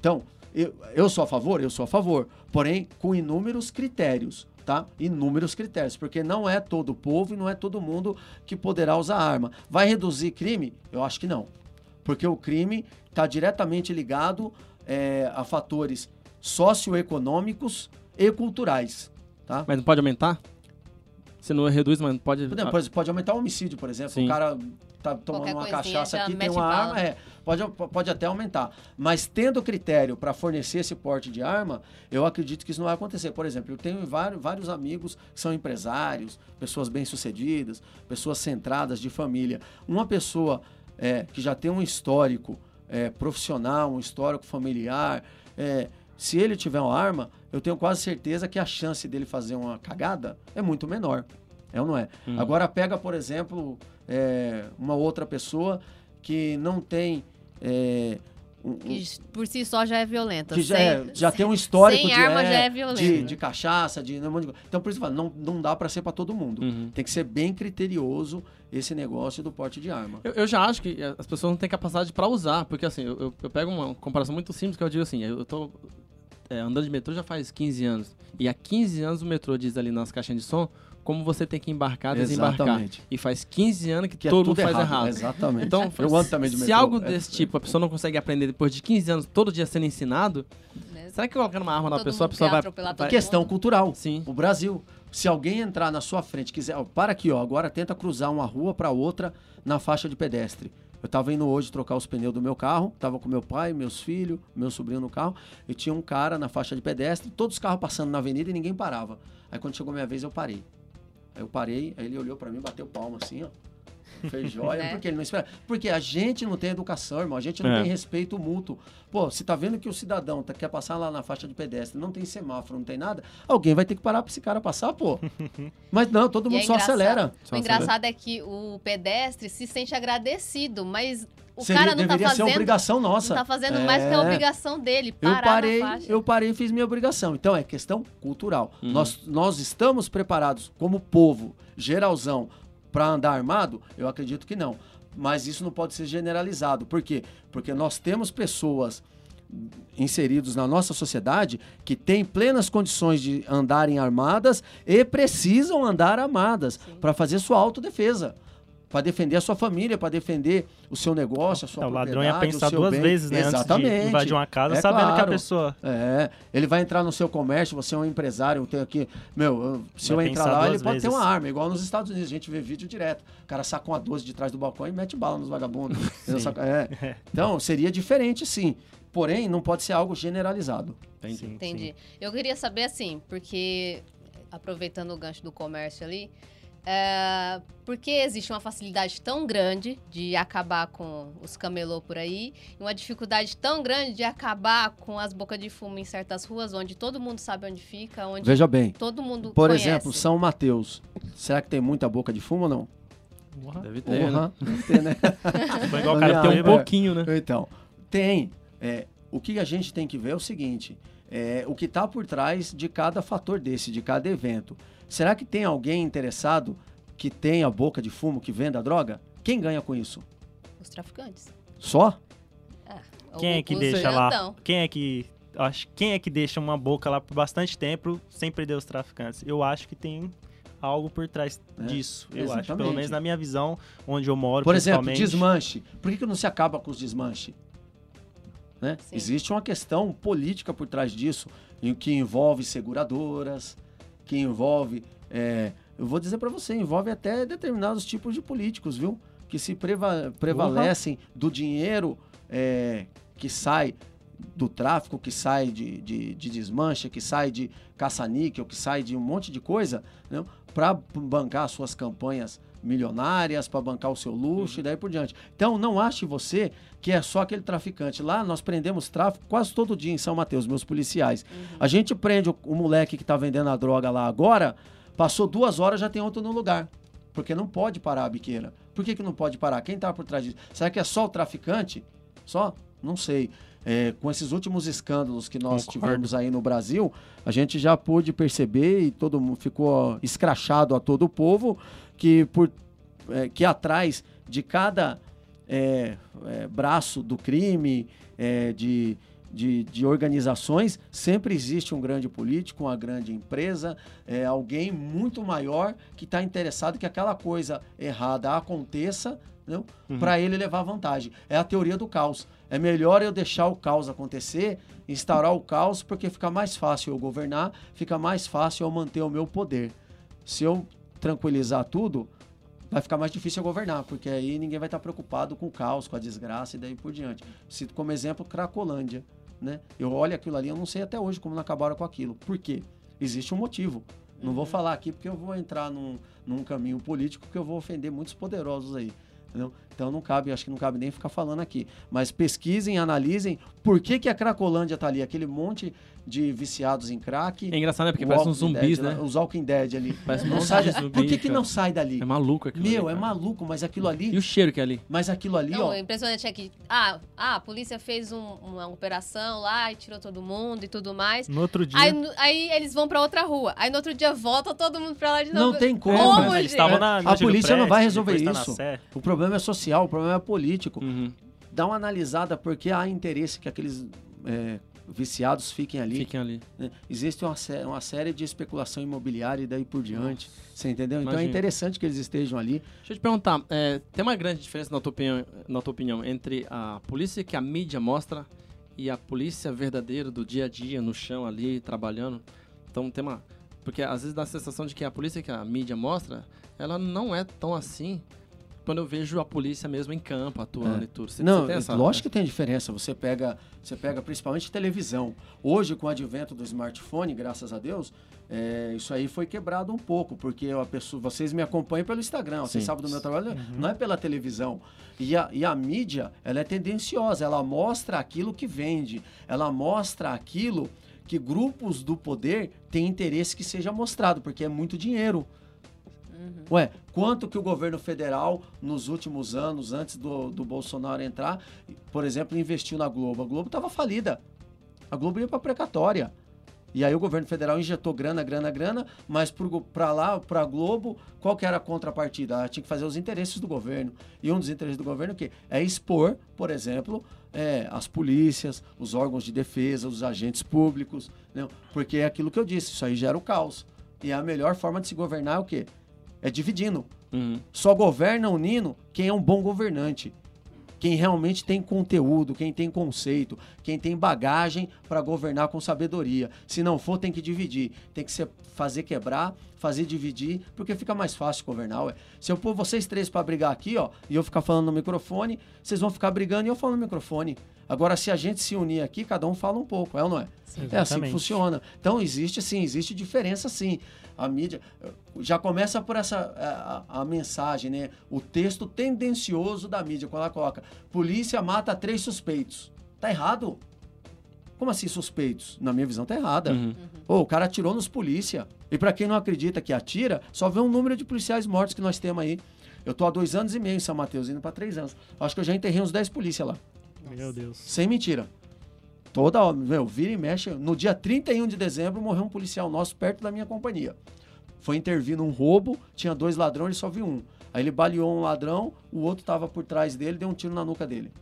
Então, eu, eu sou a favor? Eu sou a favor. Porém, com inúmeros critérios. Tá? Inúmeros critérios, porque não é todo o povo e não é todo mundo que poderá usar arma. Vai reduzir crime? Eu acho que não. Porque o crime está diretamente ligado é, a fatores socioeconômicos e culturais. Tá? Mas não pode aumentar? Você não reduz, mas pode... Exemplo, pode- pode aumentar o homicídio, por exemplo. Sim. O cara tá tomando Qualquer uma cachaça aqui, tem uma arma, é, pode, pode até aumentar. Mas tendo critério para fornecer esse porte de arma, eu acredito que isso não vai acontecer. Por exemplo, eu tenho vários, vários amigos que são empresários, pessoas bem-sucedidas, pessoas centradas de família. Uma pessoa é, que já tem um histórico é, profissional, um histórico familiar, é, se ele tiver uma arma, eu tenho quase certeza que a chance dele fazer uma cagada é muito menor. É ou não é? Uhum. Agora pega, por exemplo, é, uma outra pessoa que não tem é, Que por si só já é violenta. que já, Sem- é- já tem um histórico sem de, arma é, já é violenta. de, de cachaça, de, um monte de coisa. Então, por isso, que eu falo, não, não dá para ser para todo mundo. Uhum. Tem que ser bem criterioso esse negócio do porte de arma. Eu, eu já acho que as pessoas não têm capacidade pra usar, porque assim, eu, eu- eu pego uma comparação muito simples que eu digo assim, eu, eu tô é, andando de metrô já faz 15 anos, e há 15 anos o metrô diz ali nas caixinhas de som como você tem que embarcar, desembarcar. Exatamente. E faz 15 anos que, Que é todo tudo mundo faz errado. errado. Exatamente. Então, eu ando também de se metrô. algo É- desse tipo a pessoa não consegue aprender depois de 15 anos, todo dia sendo ensinado, né? será que colocando uma arma na Todo pessoa, a pessoa vai... vai- Questão cultural. Sim. O Brasil. Se alguém entrar na sua frente, quiser, ó, para aqui, ó, agora tenta cruzar uma rua para outra na faixa de pedestre. Eu tava indo hoje trocar os pneus do meu carro, tava com meu pai, meus filhos, meu sobrinho no carro, e tinha um cara na faixa de pedestre, todos os carros passando na avenida e ninguém parava. Aí quando chegou minha vez, eu parei. Aí eu parei, aí ele olhou para mim, bateu palma assim, ó. Fez joia, Né? porque ele não espera. Porque a gente não tem educação, irmão. A gente não É. tem respeito mútuo. Pô, se tá vendo que o cidadão tá, quer passar lá na faixa de pedestre, não tem semáforo, não tem nada, alguém vai ter que parar pra esse cara passar, pô. Mas não, todo mundo é só acelera. Só O engraçado é que o pedestre se sente agradecido, mas o Seria- cara não tá deveria ser fazendo, obrigação nossa. não tá fazendo mais que a É. obrigação dele, Eu parei, na faixa. eu parei e fiz minha obrigação. Então é questão cultural. Uhum. Nós, nós estamos preparados como povo, geralzão, para andar armado? Eu acredito que não. Mas isso não pode ser generalizado. Por quê? Porque nós temos pessoas inseridos na nossa sociedade que têm plenas condições de andarem armadas e precisam andar armadas para fazer sua autodefesa. Para defender a sua família, para defender o seu negócio, a sua É, o ladrão propriedade, ia pensar duas bem. vezes, né? Exatamente. Antes de invadir uma casa, É sabendo que a claro. pessoa. É, ele vai entrar no seu comércio, você é um empresário, eu tenho aqui, meu, eu- se Vai eu entrar lá, ele duas pode ter vezes. uma arma, igual nos Estados Unidos, a gente vê vídeo direto. O cara saca uma 12 de trás do balcão e mete bala nos vagabundos. É. Então, seria diferente sim. Porém, não pode ser algo generalizado. Entendi. Sim, Entendi. Eu queria saber assim, porque aproveitando o gancho do comércio ali, é, por que existe uma facilidade tão grande de acabar com os camelô por aí e uma dificuldade tão grande de acabar com as bocas de fumo em certas ruas onde todo mundo sabe onde fica, onde Veja bem, todo mundo por conhece. exemplo, São Mateus. Será que tem muita boca de fumo ou não? Porra. Deve ter, né? Porra, deve ter, né? Foi igual o Olha, cara Tem um É. pouquinho, né? Então, tem. É, o que a gente tem que ver é o seguinte: é, o que está por trás de cada fator desse, de cada evento. Será que tem alguém interessado que tenha boca de fumo, que venda droga? Quem ganha com isso? Os traficantes. Só? Quem é que deixa lá? grandão. Quem é que. Acho, quem é que deixa uma boca lá por bastante tempo sem perder os traficantes? Eu acho que tem algo por trás É, disso. Eu acho. Pelo exatamente. menos na minha visão, onde eu moro, Por exemplo, desmanche. Por que, que não se acaba com os desmanche? Né? Existe uma questão política por trás disso, em que envolve seguradoras, que envolve. é, eu vou dizer para você, envolve até determinados tipos de políticos, viu? Que se preva- prevalecem do dinheiro é, que sai do tráfico, que sai de, de, de desmanche, que sai de caça-níquel, que sai de um monte de coisa, né? para bancar suas campanhas milionárias, para bancar o seu luxo e daí por diante. Então, não ache você que é só aquele traficante. Lá nós prendemos tráfico quase todo dia em São Mateus, meus policiais. A gente prende o, o moleque que está vendendo a droga lá agora, passou duas horas já tem outro no lugar. Porque não pode parar a biqueira. Por que, que não pode parar? Quem está por trás disso? Será que é só o traficante? Só? Não sei. É, com esses últimos escândalos que nós Concordo. tivemos aí no Brasil, a gente já pôde perceber e todo mundo ficou escrachado a todo o povo que por é, que atrás de cada é, é, braço do crime, é, de, de, de organizações, sempre existe um grande político, uma grande empresa, é, alguém muito maior que está interessado que aquela coisa errada aconteça Uhum. para ele levar vantagem. É a teoria do caos. É melhor eu deixar o caos acontecer, instaurar o caos, porque fica mais fácil eu governar, fica mais fácil eu manter o meu poder. Se eu tranquilizar tudo, vai ficar mais difícil eu governar, porque aí ninguém vai estar preocupado com o caos, com a desgraça e daí por diante. Cito como exemplo Cracolândia, né? Eu olho aquilo ali, eu não sei até hoje como não acabaram com aquilo. Por quê? Existe um motivo. Não vou falar aqui porque eu vou entrar num, num caminho político que eu vou ofender muitos poderosos aí. Entendeu? Então não cabe, acho que não cabe nem ficar falando aqui. Mas pesquisem, analisem por que, que a Cracolândia tá ali, aquele monte de viciados em crack. É engraçado, né? Porque parece uns Walking zumbis, Dead, né? Os Walking Dead ali. Parece um Não monte sai de zumbi, Por que, que não sai dali? É maluco aquilo Meu, ali, é maluco, mas aquilo ali. E o cheiro que é ali? Mas aquilo ali, Não, ó. o impressionante é que ah, ah, a polícia fez um- uma operação lá e tirou todo mundo e tudo mais. No outro dia. Aí, no- aí eles vão pra outra rua. Aí no outro dia volta todo mundo pra lá de novo. Não tem como. Como, eles gente? estavam na, no A polícia não prédio, vai resolver tá na isso. O problema é social, o problema é político. Uhum. Dá uma analisada porque há interesse que aqueles é, viciados fiquem ali. Fiquem ali. né? Existe uma, sé- uma série de especulação imobiliária e daí por diante. Você entendeu? Então é interessante que eles estejam ali. Deixa eu te perguntar, é, tem uma grande diferença na tua, opinião, na tua opinião entre a polícia que a mídia mostra e a polícia verdadeira do dia a dia, no chão ali, trabalhando? Então tem uma... Porque às vezes dá a sensação de que a polícia que a mídia mostra, ela não é tão assim quando eu vejo a polícia mesmo em campo, atuando É. e tudo. Você, Não, você tem essa, lógico que tem diferença. Você pega, você pega principalmente televisão. Hoje, com o advento do smartphone, graças a Deus, é, isso aí foi quebrado um pouco, porque a pessoa, vocês me acompanham pelo Instagram, vocês sabem do meu trabalho, não é pela televisão. E a, e a mídia, ela é tendenciosa, ela mostra aquilo que vende, ela mostra aquilo que grupos do poder têm interesse que seja mostrado, porque é muito dinheiro. Ué, quanto que o governo federal, nos últimos anos, antes do, do Bolsonaro entrar, por exemplo, investiu na Globo? A Globo estava falida. A Globo ia para precatória. E aí o governo federal injetou grana, grana, grana, mas para lá, para a Globo, qual que era a contrapartida? Ela tinha que fazer os interesses do governo. E um dos interesses do governo é o quê? É expor, por exemplo, é, as polícias, os órgãos de defesa, os agentes públicos, né? porque é aquilo que eu disse, isso aí gera o caos. E a melhor forma de se governar é o quê? É dividindo. Uhum. Só governa unindo quem é um bom governante. Quem realmente tem conteúdo, quem tem conceito, quem tem bagagem para governar com sabedoria. Se não for, tem que dividir. Tem que ser, fazer quebrar, fazer dividir, porque fica mais fácil governar. Ué. Se eu pôr vocês três para brigar aqui, ó, e eu ficar falando no microfone, vocês vão ficar brigando e eu falo no microfone. Agora, se a gente se unir aqui, cada um fala um pouco, é ou não é? É assim que funciona. Então existe sim, existe diferença sim. A mídia já começa por essa eh, a, a mensagem, né? O texto tendencioso da mídia quando ela coloca: polícia mata três suspeitos. Tá errado. Como assim suspeitos? Na minha visão tá errada. Uhum. Ô, o cara atirou nos polícia. E pra quem não acredita que atira, só vê um número de policiais mortos que nós temos aí. Eu tô há dois anos e meio em São Mateus, indo pra três anos. Acho que eu já enterrei uns 10 polícia lá. Meu Deus. Sem mentira. Toda hora, meu, vira e mexe. No dia 31 de dezembro morreu um policial nosso perto da minha companhia. Foi intervir num roubo, tinha dois ladrões, ele só viu um. Aí ele baleou um ladrão, o outro tava por trás dele, deu um tiro na nuca dele.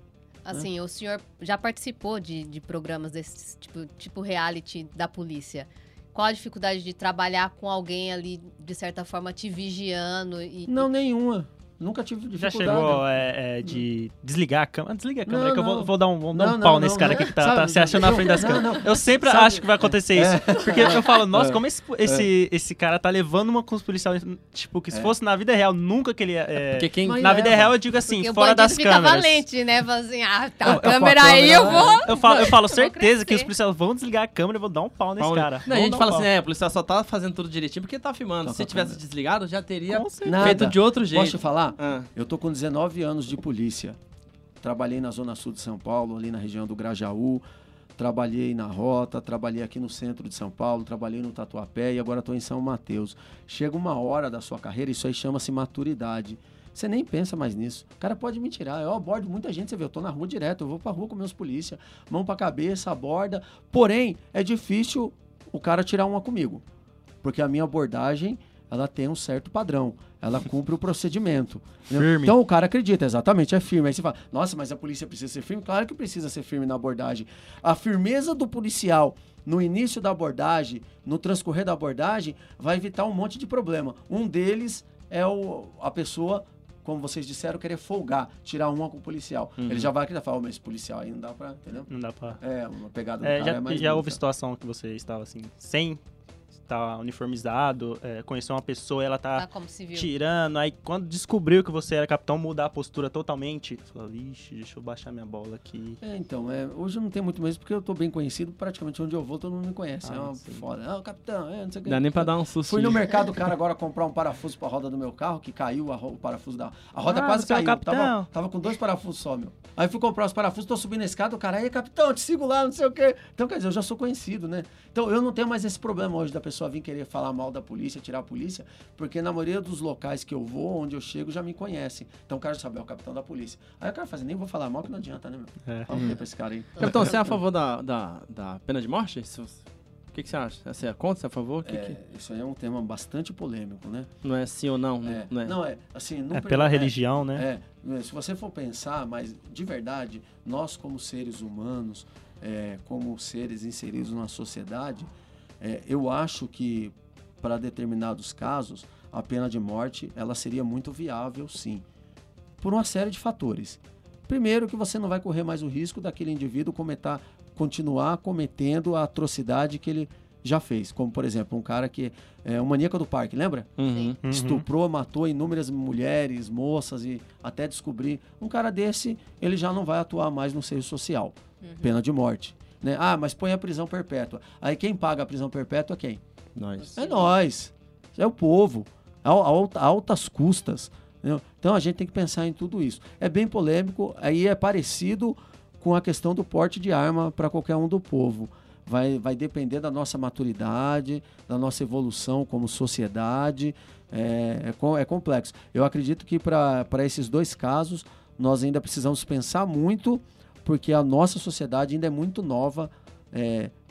Assim, o senhor já participou de, de programas desse tipo, tipo reality da polícia. Qual a dificuldade de trabalhar com alguém ali, de certa forma, te vigiando? E, Não, nenhuma. Nunca tive Já dificuldade. chegou é, é, de desligar a câmera? Desliga a câmera Não, que eu vou, vou dar um, vou dar Não, um não, pau não, nesse cara aqui que tá, Sabe, tá se achando na frente das câmeras. Eu sempre Sabe- acho que vai acontecer isso. Porque eu falo, nossa, É. como esse, esse, esse cara tá levando uma com os policiais. Tipo, que se É. fosse na vida real, nunca que ele ia. é, Porque quem... Na vida real, eu digo assim, porque fora das fica câmeras. valente, né? Fala assim, ah, tá Eu- a câmera aí, eu câmera, vou... Eu falo, eu falo certeza que os policiais vão desligar a câmera e vou dar um pau nesse cara. Não, a gente fala assim, é, o policial só tá fazendo tudo direitinho porque tá filmando. Tá Se tivesse desligado, já teria feito de outro jeito. Posso te Ah. Eu tô com 19 anos de polícia. Trabalhei na Zona Sul de São Paulo, ali na região do Grajaú. Trabalhei na Rota, trabalhei aqui no centro de São Paulo, trabalhei no Tatuapé e agora estou em São Mateus. Chega uma hora da sua carreira, isso aí chama-se maturidade. Você nem pensa mais nisso. O cara pode me tirar. Eu abordo muita gente, você vê, eu tô na rua direto, eu vou pra rua com meus polícia, mão pra cabeça, aborda. Porém, é difícil o cara tirar uma comigo. Porque a minha abordagem, ela tem um certo padrão. Ela cumpre o procedimento. Firme. Então o cara acredita, exatamente, é firme. Aí você fala, nossa, mas a polícia precisa ser firme? Claro que precisa ser firme na abordagem. A firmeza do policial no início da abordagem, no transcorrer da abordagem, vai evitar um monte de problema. Um deles é o, a pessoa, como vocês disseram, querer folgar, tirar uma com o policial. Uhum. Ele já vai acreditar, fala, "Ô, mas esse policial aí não dá pra, entendeu? Não dá pra. É, uma pegada do É, cara já é mais já houve situação que você estava assim, sem tá uniformizado, é, conheceu uma pessoa, ela tá, Tá como civil. tirando, aí quando descobriu que você era capitão, mudar a postura totalmente. Falou, vixe, deixa eu baixar minha bola aqui. É, então, é, hoje eu não tenho muito mais porque eu tô bem conhecido, praticamente onde eu vou todo mundo me conhece. Ah, é uma sim. foda. Ah, o capitão, é, não sei o que. Dá nem pra dar um susto. Fui no mercado, o cara agora comprar um parafuso pra roda do meu carro, que caiu a ro- o parafuso da. A roda Ah, quase é caiu. capitão. Tava, tava com dois parafusos só, meu. Aí fui comprar os parafusos, tô subindo a escada, o cara, aí, capitão, te sigo lá, não sei o quê. Então, quer dizer, eu já sou conhecido, né? Então, eu não tenho mais esse problema hoje da pessoa vir querer falar mal da polícia, tirar a polícia, porque na maioria dos locais que eu vou, onde eu chego, já me conhecem. Então, o cara já sabe, é o capitão da polícia. Aí o cara faz, nem vou falar mal, que não adianta, né, meu? É. Fala o quê pra esse cara aí? Capitão, você é a favor da, da, da pena de morte? Se- O que, que você acha? Você é contra? Você é a favor? Que É, que- isso aí é um tema bastante polêmico, né? Não é sim ou não? É, Não é? não, é assim... no É, pela é, religião, né? É, se você for pensar, mas de verdade, nós como seres humanos, é, como seres inseridos na sociedade, é, eu acho que para determinados casos a pena de morte ela seria muito viável, sim, por uma série de fatores. Primeiro, que você não vai correr mais o risco daquele indivíduo cometer, continuar cometendo a atrocidade que ele já fez, como por exemplo um cara que é um maníaco do parque, lembra? Uhum. Uhum. estuprou, matou inúmeras mulheres, moças e até descobrir. Um cara desse, ele já não vai atuar mais no seio social. Pena de morte. Né? Ah, mas põe a prisão perpétua. Aí quem paga a prisão perpétua é quem? Nós. É nós. É o povo. A, alta- a altas custas. entendeu? Então a gente tem que pensar em tudo isso. É bem polêmico, aí é parecido com a questão do porte de arma para qualquer um do povo. Vai, vai depender da nossa maturidade, da nossa evolução como sociedade. É, é, é complexo. Eu acredito que para esses dois casos nós ainda precisamos pensar muito, porque a nossa sociedade ainda é muito nova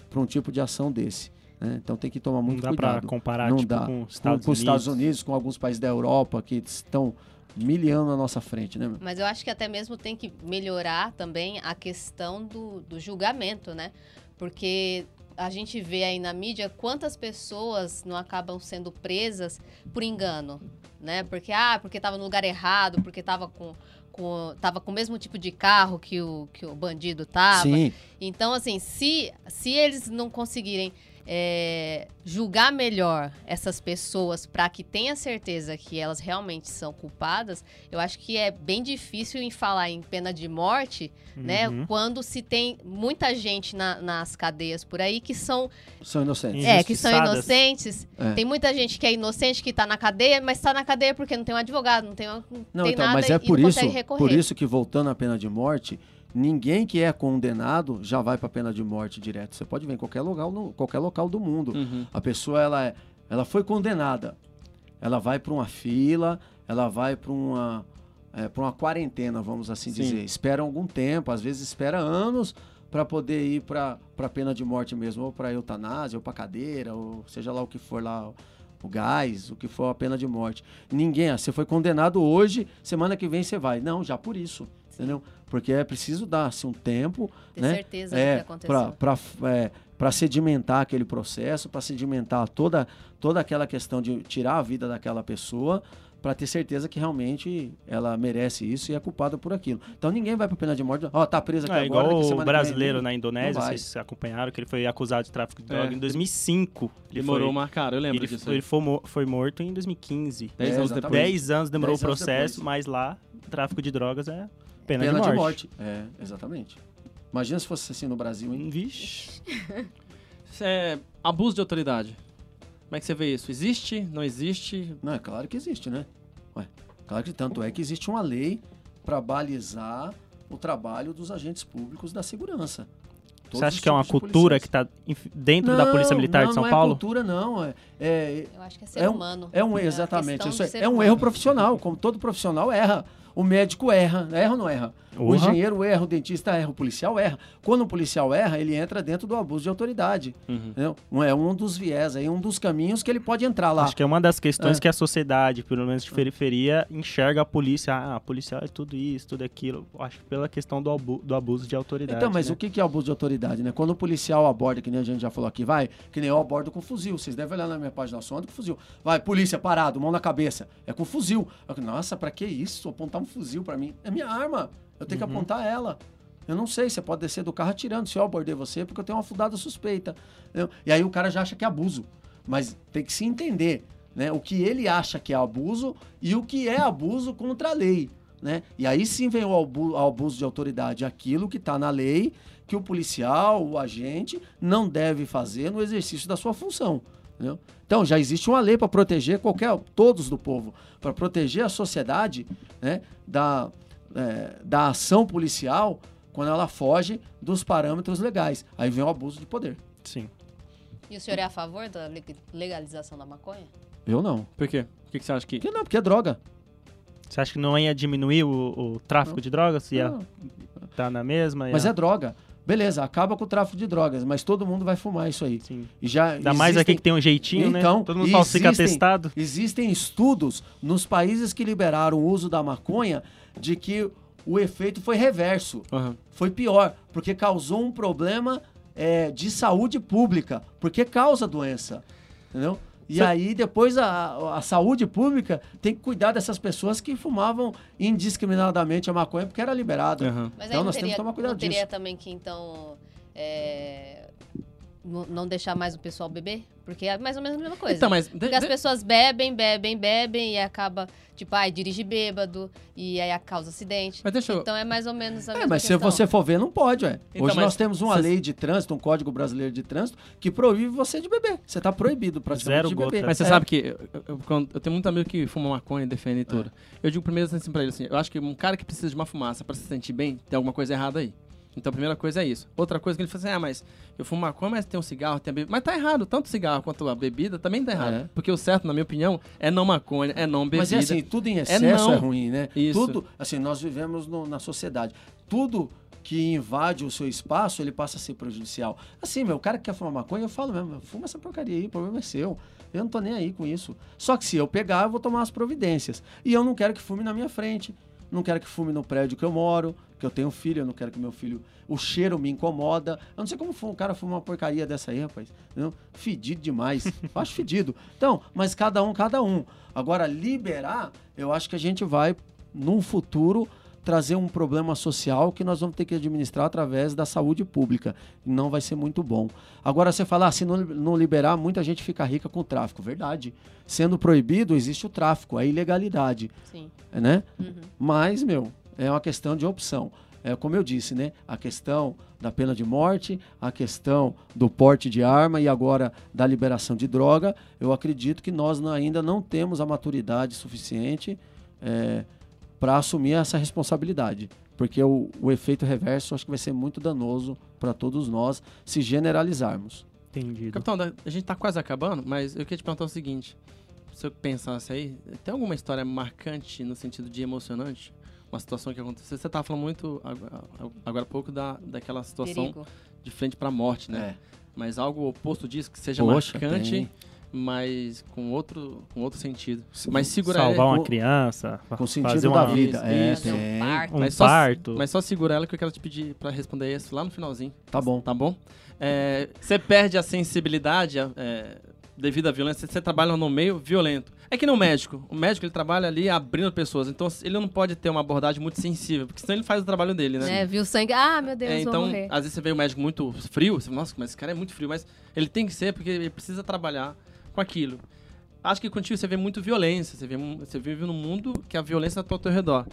para um tipo de ação desse. né? Então tem que tomar Não muito dá pra cuidado comparar Não tipo, dá. com os com, Estados com os Estados Unidos. Com alguns países da Europa que estão milhando na nossa frente, né? meu? Mas eu acho que até mesmo tem que melhorar também a questão do, do julgamento, né? Porque a gente vê aí na mídia quantas pessoas não acabam sendo presas por engano, né? Porque, ah, porque tava no lugar errado, porque tava com, com, tava com o mesmo tipo de carro que o, que o bandido tava. Sim, Então, assim, se, se eles não conseguirem é, julgar melhor essas pessoas para que tenha certeza que elas realmente são culpadas, eu acho que é bem difícil em falar em pena de morte, né? Uhum. Quando se tem muita gente na- nas cadeias por aí que são, são inocentes. é, que são inocentes. É. Tem muita gente que é inocente que tá na cadeia, mas tá na cadeia porque não tem um advogado, não tem, não Não, tem então, nada mas é e por não isso, por isso que voltando à pena de morte, ninguém que é condenado já vai para pena de morte direto. Você pode ver em qualquer local, no, qualquer local do mundo. Uhum. A pessoa ela, é- ela foi condenada, ela vai para uma fila, ela vai para uma é, para uma quarentena, vamos assim Sim. dizer. Espera algum tempo, às vezes espera anos para poder ir para para pena de morte mesmo, ou para eutanásia, ou para cadeira, ou seja lá o que for lá o gás, o que for a pena de morte. Ninguém, ah, você foi condenado hoje, semana que vem você vai. Não, já por isso, entendeu? Porque é preciso dar-se um tempo, Ter né? certeza do que É, aconteceu. para é, pra sedimentar aquele processo, para sedimentar toda, toda aquela questão de tirar a vida daquela pessoa, para ter certeza que realmente ela merece isso e é culpada por aquilo. Então ninguém vai para pena de morte, ó, tá preso aqui É, agora, igual o brasileiro na Indonésia, vocês acompanharam, que ele foi acusado de tráfico de É. droga em 2005. Ele Demorou foi, uma cara, eu lembro ele, disso. foi- ele foi, foi morto em 2015. Dez É, anos exatamente. depois. 10 anos demorou Dez o processo, mas lá, tráfico de drogas é pena, Pena de morte. É, exatamente. Imagina se fosse assim no Brasil, hein? Vixe. Isso é abuso de autoridade. Como é que você vê isso? Existe? Não existe? Não, é claro que existe, né? Ué, claro que tanto é que existe uma lei para balizar o trabalho dos agentes públicos da segurança. Todos Você acha que é uma de cultura que está dentro da Polícia Militar não, de São não Paulo? É cultura, não. É, é, Eu acho que é ser é um- humano. é um a exatamente. questão Isso de é, é um humano. erro profissional, como todo profissional erra. O médico erra, erra ou não erra? O Urra. engenheiro erra, o dentista erra, o policial erra. Quando o policial erra, ele entra dentro do abuso de autoridade. Uhum. Um- É um dos viés, aí um dos caminhos que ele pode entrar lá. Acho que é uma das questões É. que a sociedade, pelo menos de periferia, enxerga a polícia. Ah, a policial é tudo isso, tudo aquilo. Acho que pela questão do, abu- do abuso de autoridade. Então, mas né? o que é abuso de autoridade, né? Quando o policial aborda, que nem a gente já falou aqui, vai, que nem eu abordo com fuzil. Vocês devem olhar na minha página, só ando com fuzil. Vai, polícia, parado, mão na cabeça. É com fuzil. Eu, Nossa, pra que isso? Apontar um fuzil pra mim. É minha arma. Eu tenho que Uhum. apontar ela. Eu não sei, você pode descer do carro atirando se eu abordei você, porque eu tenho uma fundada suspeita. E aí o cara já acha que é abuso. Mas tem que se entender né, o que ele acha que é abuso e o que é abuso contra a lei. Né? E aí sim vem o abu- abuso de autoridade, aquilo que está na lei, que o policial, o agente, não deve fazer no exercício da sua função. entendeu? Então já existe uma lei para proteger qualquer, todos do povo, para proteger a sociedade né, da, é, da ação policial quando ela foge dos parâmetros legais. Aí vem o abuso de poder. Sim. E o senhor é a favor da leg- legalização da maconha? Eu não. Por quê? O que, que você acha que. Por que não? Porque é droga. Você acha que não ia diminuir o, o tráfico de drogas? Ia Não. estar na mesma? Mas ia... é droga. Beleza, acaba com o tráfico de drogas, mas todo mundo vai fumar isso aí. Sim. E já Ainda mais aqui que tem um jeitinho, Então, né? Todo mundo falsifica existem- atestado. Existem estudos nos países que liberaram o uso da maconha de que o efeito foi reverso, Aham. foi pior, porque causou um problema é, de saúde pública, porque causa doença, entendeu? E Cê- aí depois a, a saúde pública tem que cuidar dessas pessoas que fumavam indiscriminadamente a maconha porque era liberado. Aí Então nós teria, temos que tomar cuidado não teria disso. também que, então, é, não deixar mais o pessoal beber? Porque é mais ou menos a mesma coisa. Então, mas. de- Porque as de- pessoas bebem, bebem, bebem e acaba, tipo, ai, dirige bêbado e aí causa acidente. Mas deixa eu. Então é mais ou menos a É, mesma mas se questão. você for ver, não pode, ué. Então, Hoje mas nós temos uma lei de trânsito, um código brasileiro de trânsito, que proíbe você de beber. Você tá proibido praticamente Zero de gota. beber. Mas você É. sabe que eu, eu- quando- eu tenho muito amigo que fuma maconha e defende tudo. Eu digo primeiro assim pra ele assim, eu acho que um cara que precisa de uma fumaça pra se sentir bem, tem alguma coisa errada aí. Então a primeira coisa é isso. Outra coisa que ele fala assim, ah, mas eu fumo maconha, mas tem um cigarro, tem a bebida. Mas tá errado, tanto o cigarro quanto a bebida também tá errado. É. Porque o certo, na minha opinião, é não maconha, é não bebida. Mas é assim, tudo em excesso é, não. ruim, né? Isso. Tudo, assim, nós vivemos no- na sociedade. Tudo que invade o seu espaço, ele passa a ser prejudicial. Assim, meu, o cara que quer fumar maconha, eu falo mesmo, fuma essa porcaria aí, o problema é seu. Eu não tô nem aí com isso. Só que se eu pegar, eu vou tomar as providências. E eu não quero que fume na minha frente. Não quero que fume no prédio que eu moro, que eu tenho filho, eu não quero que meu filho. O cheiro me incomoda. Eu não sei como um cara fuma uma porcaria dessa aí, rapaz. Entendeu? Fedido demais. Eu acho fedido. Então, mas cada um, cada um. Agora, liberar, eu acho que a gente vai, num futuro, trazer um problema social que nós vamos ter que administrar através da saúde pública. Não vai ser muito bom. Agora, você falar, ah, se não, não liberar, muita gente fica rica com o tráfico. Verdade. Sendo proibido, existe o tráfico, a ilegalidade Sim. né? Uhum. Mas, meu, é uma questão de opção. É como eu disse, né? A questão da pena de morte, a questão do porte de arma e agora da liberação de droga. Eu acredito que nós ainda não temos a maturidade suficiente para assumir essa responsabilidade. Porque o, o efeito reverso acho que vai ser muito danoso para todos nós se generalizarmos. Entendido. Capitão, a gente tá quase acabando, mas eu queria te perguntar o seguinte. Se eu pensasse aí, tem alguma história marcante no sentido de emocionante? Uma situação que aconteceu. Você tava falando muito agora, há pouco da, daquela situação Perigo. de frente pra morte, né? Mas algo oposto disso, que seja Poxa, marcante, tem. mas com outro, com outro sentido. Se- Mas segurar Salvar ela, uma criança, Com fazer sentido uma da vida. É, Isso. Fazer um parto. um Mas só- parto. mas só segura ela que eu quero te pedir pra responder isso lá no finalzinho. Tá bom. Tá bom? É, Você perde a sensibilidade é, devido à violência. Você trabalha no meio violento. É que nem o médico. O médico ele trabalha ali abrindo pessoas. Então ele não pode ter uma abordagem muito sensível, porque senão ele faz o trabalho dele, né? É, viu sangue. Ah, meu Deus, É, então, morrer. às vezes você vê o médico muito frio, você nossa, mas esse cara é muito frio, mas ele tem que ser porque ele precisa trabalhar com aquilo. Acho que contigo você vê muito violência, você, vê, você vive num mundo que a violência está ao teu redor.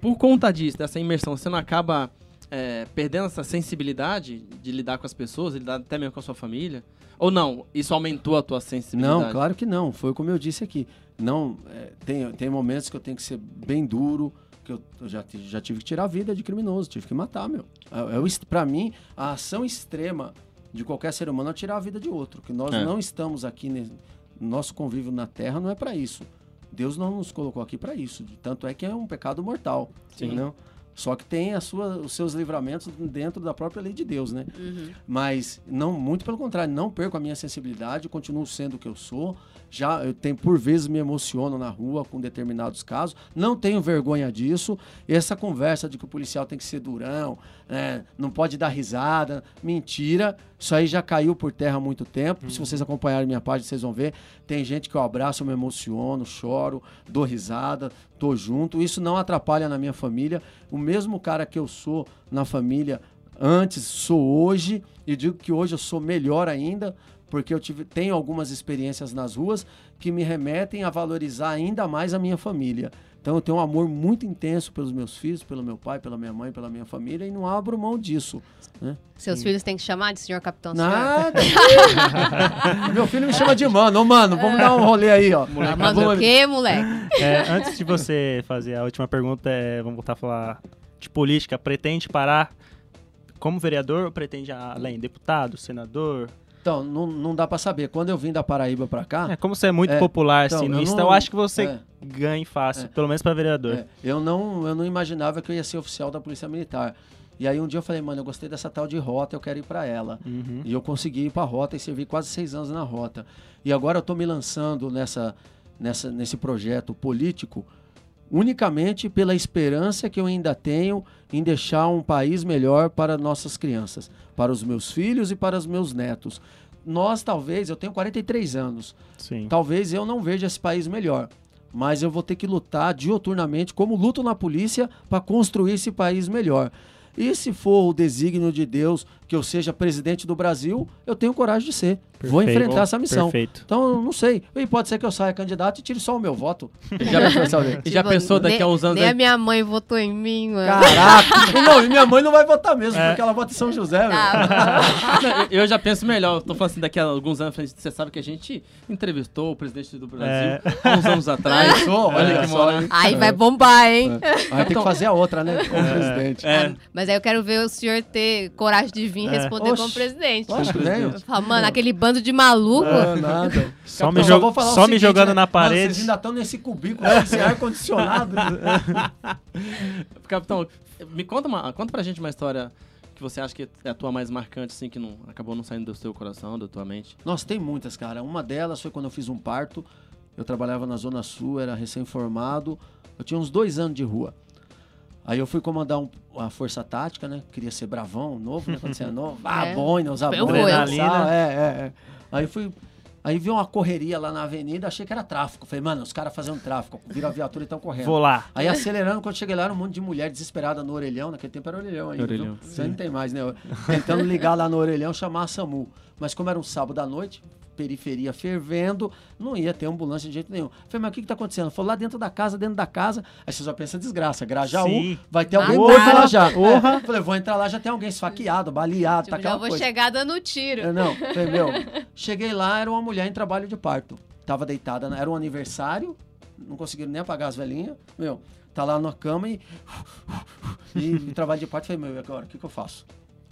Por conta disso, dessa imersão, você não acaba é, perdendo essa sensibilidade de lidar com as pessoas, de lidar até mesmo com a sua família? Ou não? Isso aumentou a tua sensibilidade? Não, claro que não. Foi como eu disse aqui. Não, é, tem, tem momentos que eu tenho que ser bem duro, que eu, eu já, já tive que tirar a vida de criminoso, tive que matar, meu. É, é o est- pra mim, a ação extrema de qualquer ser humano é tirar a vida de outro. Que nós É. não estamos aqui, ne- nosso convívio na Terra não é para isso. Deus não nos colocou aqui para isso. Tanto é que é um pecado mortal. Sim. Entendeu? Só que tem a sua, os seus livramentos dentro da própria lei de Deus, né? Uhum. Mas não, muito pelo contrário, não perco a minha sensibilidade, continuo sendo o que eu sou. Já eu tenho por vezes me emociono na rua com determinados casos, não tenho vergonha disso. Essa conversa de que o policial tem que ser durão, né, não pode dar risada, mentira. Isso aí já caiu por terra há muito tempo. Se vocês acompanharem minha página, vocês vão ver. Tem gente que eu abraço, eu me emociono, choro, dou risada, tô junto. Isso não atrapalha na minha família. O mesmo cara que eu sou na família antes, sou hoje, e digo que hoje eu sou melhor ainda, porque eu tive, tenho algumas experiências nas ruas que me remetem a valorizar ainda mais a minha família. Então eu tenho um amor muito intenso pelos meus filhos, pelo meu pai, pela minha mãe, pela minha família e não abro mão disso. Né? Seus filhos têm que chamar de senhor capitão Nada. meu filho me chama de mano. Ô, mano, vamos dar um rolê aí, ó. Senhor. Mano o quê, moleque? É, antes de você fazer a última pergunta, é, vamos voltar a falar de política. Pretende parar como vereador ou pretende além? Deputado, senador? Então, não, não dá para saber. Quando eu vim da Paraíba para cá. É, como você é muito é, popular então, assim no eu Insta, não- eu acho que você é. ganha fácil, É. pelo menos para vereador. é, eu, não, eu não imaginava que eu ia ser oficial da Polícia Militar. E aí um dia eu falei, mano, eu gostei dessa tal de rota, eu quero ir para ela. Uhum. E eu consegui ir para rota e servi quase seis anos na rota. E agora eu estou me lançando nessa, nessa, nesse projeto político unicamente pela esperança que eu ainda tenho em deixar um país melhor para nossas crianças, para os meus filhos e para os meus netos. Nós, talvez, eu tenho 43 anos, Sim. talvez eu não veja esse país melhor. Mas eu vou ter que lutar dioturnamente, como luto na polícia, para construir esse país melhor. E se for o desígnio de Deus que eu seja presidente do Brasil, eu tenho coragem de ser. Vou Perfeito. enfrentar essa missão. Perfeito. Então, não sei. E pode ser que eu saia candidato e tire só o meu voto. Já pensou? E já pensou daqui a uns anos Nem aí- a minha mãe votou em mim, mano. Caraca! não, e minha mãe não vai votar mesmo, É. porque ela vota em São José, velho. Ah, Não, eu- já penso melhor. Eu tô falando assim, daqui a alguns anos, você sabe que a gente entrevistou o presidente do Brasil há uns anos atrás. Pensou? Olha que só, hein? aí vai bombar, hein? Vai ter que fazer a outra, né? Como presidente. É, Mas aí eu quero ver o senhor ter coragem de vir É. responder Oxe. como presidente. Lógico. Fala, mano, aquele bando de maluco. Ah, nada. Só me, jo- vou falar o só me seguinte, jogando né? na Mano, parede. vocês ainda estão nesse cubículo, esse ar-condicionado. Capitão, me conta, uma, conta pra gente uma história que você acha que é a tua mais marcante, assim, que não, acabou não saindo do seu coração, da tua mente. Nossa, tem muitas, cara. Uma delas foi quando eu fiz um parto. Eu trabalhava na Zona Sul, era recém-formado. Eu tinha uns dois anos de rua. Aí eu fui comandar um- uma força tática, né? Queria ser bravão, novo, né? Quando você é novo. Ah, É. boina, usar boina. Adrenalina. É, é, é. Aí fui... Aí vi uma correria lá na avenida, achei que era tráfico. Falei, mano, os caras fazendo tráfico. Viram a viatura e estão correndo. Vou lá. Aí acelerando, quando cheguei lá, era um monte de mulher desesperada no orelhão. Naquele tempo era orelhão ainda. Orelhão. Você não tem mais, né? Tentando ligar lá no orelhão, chamar a SAMU. Mas como era um sábado à noite, periferia fervendo, não ia ter ambulância de jeito nenhum. Falei, mas o que, que tá acontecendo? Falou lá dentro da casa, dentro da casa. Aí você já pensa desgraça. Grajaú, Sim. vai ter alguém morto tá. lá já. É. Falei, vou entrar lá, já tem alguém esfaqueado, baleado, Tipo, tá já aquela vou coisa. chegar dando tiro. É, Não, falei, meu, cheguei lá, era uma mulher em trabalho de parto. Tava deitada, na- era um aniversário, não conseguiram nem apagar as velhinhas. Meu, tá lá na cama e. E, em trabalho de parto, falei, meu, e agora, o que, que eu faço?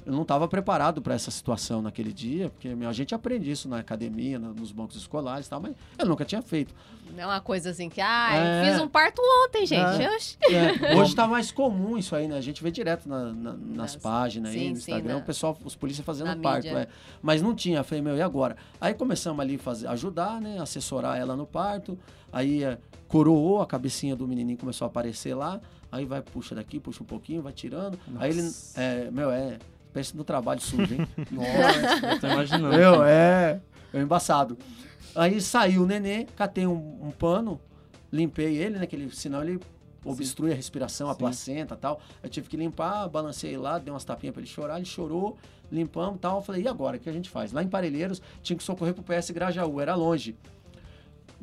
Eu não estava preparado para essa situação naquele dia, porque a gente aprende isso na academia, nos bancos escolares e tal, mas eu nunca tinha feito. Não é uma coisa assim que, ah, É. fiz um parto ontem, gente. É. É, hoje tá mais comum isso aí, né? A gente vê direto na- na- nas Nas- páginas aí, sim, no sim, Instagram, na- o pessoal, os polícias fazendo na parto, é. Mas não tinha, falei, meu, e agora? Aí começamos ali fazer, ajudar, né? Assessorar ela no parto. Aí é, coroou, a cabecinha do menininho começou a aparecer lá. Aí vai, puxa daqui, puxa um pouquinho, vai tirando. Aí ele, é, meu, é, pensa no trabalho sujo, hein? Nossa, Eu tô imaginando. meu, é, é embaçado. Aí saiu o nenê, catei um, um pano, limpei ele, né? Que ele, senão ele obstrui a respiração, a Sim. placenta e tal. Eu tive que limpar, balancei lá, dei umas tapinhas pra ele chorar, ele chorou, limpamos e tal. Eu falei, e agora? O que a gente faz? Lá em Parelheiros, tinha que socorrer pro PS Grajaú, era longe.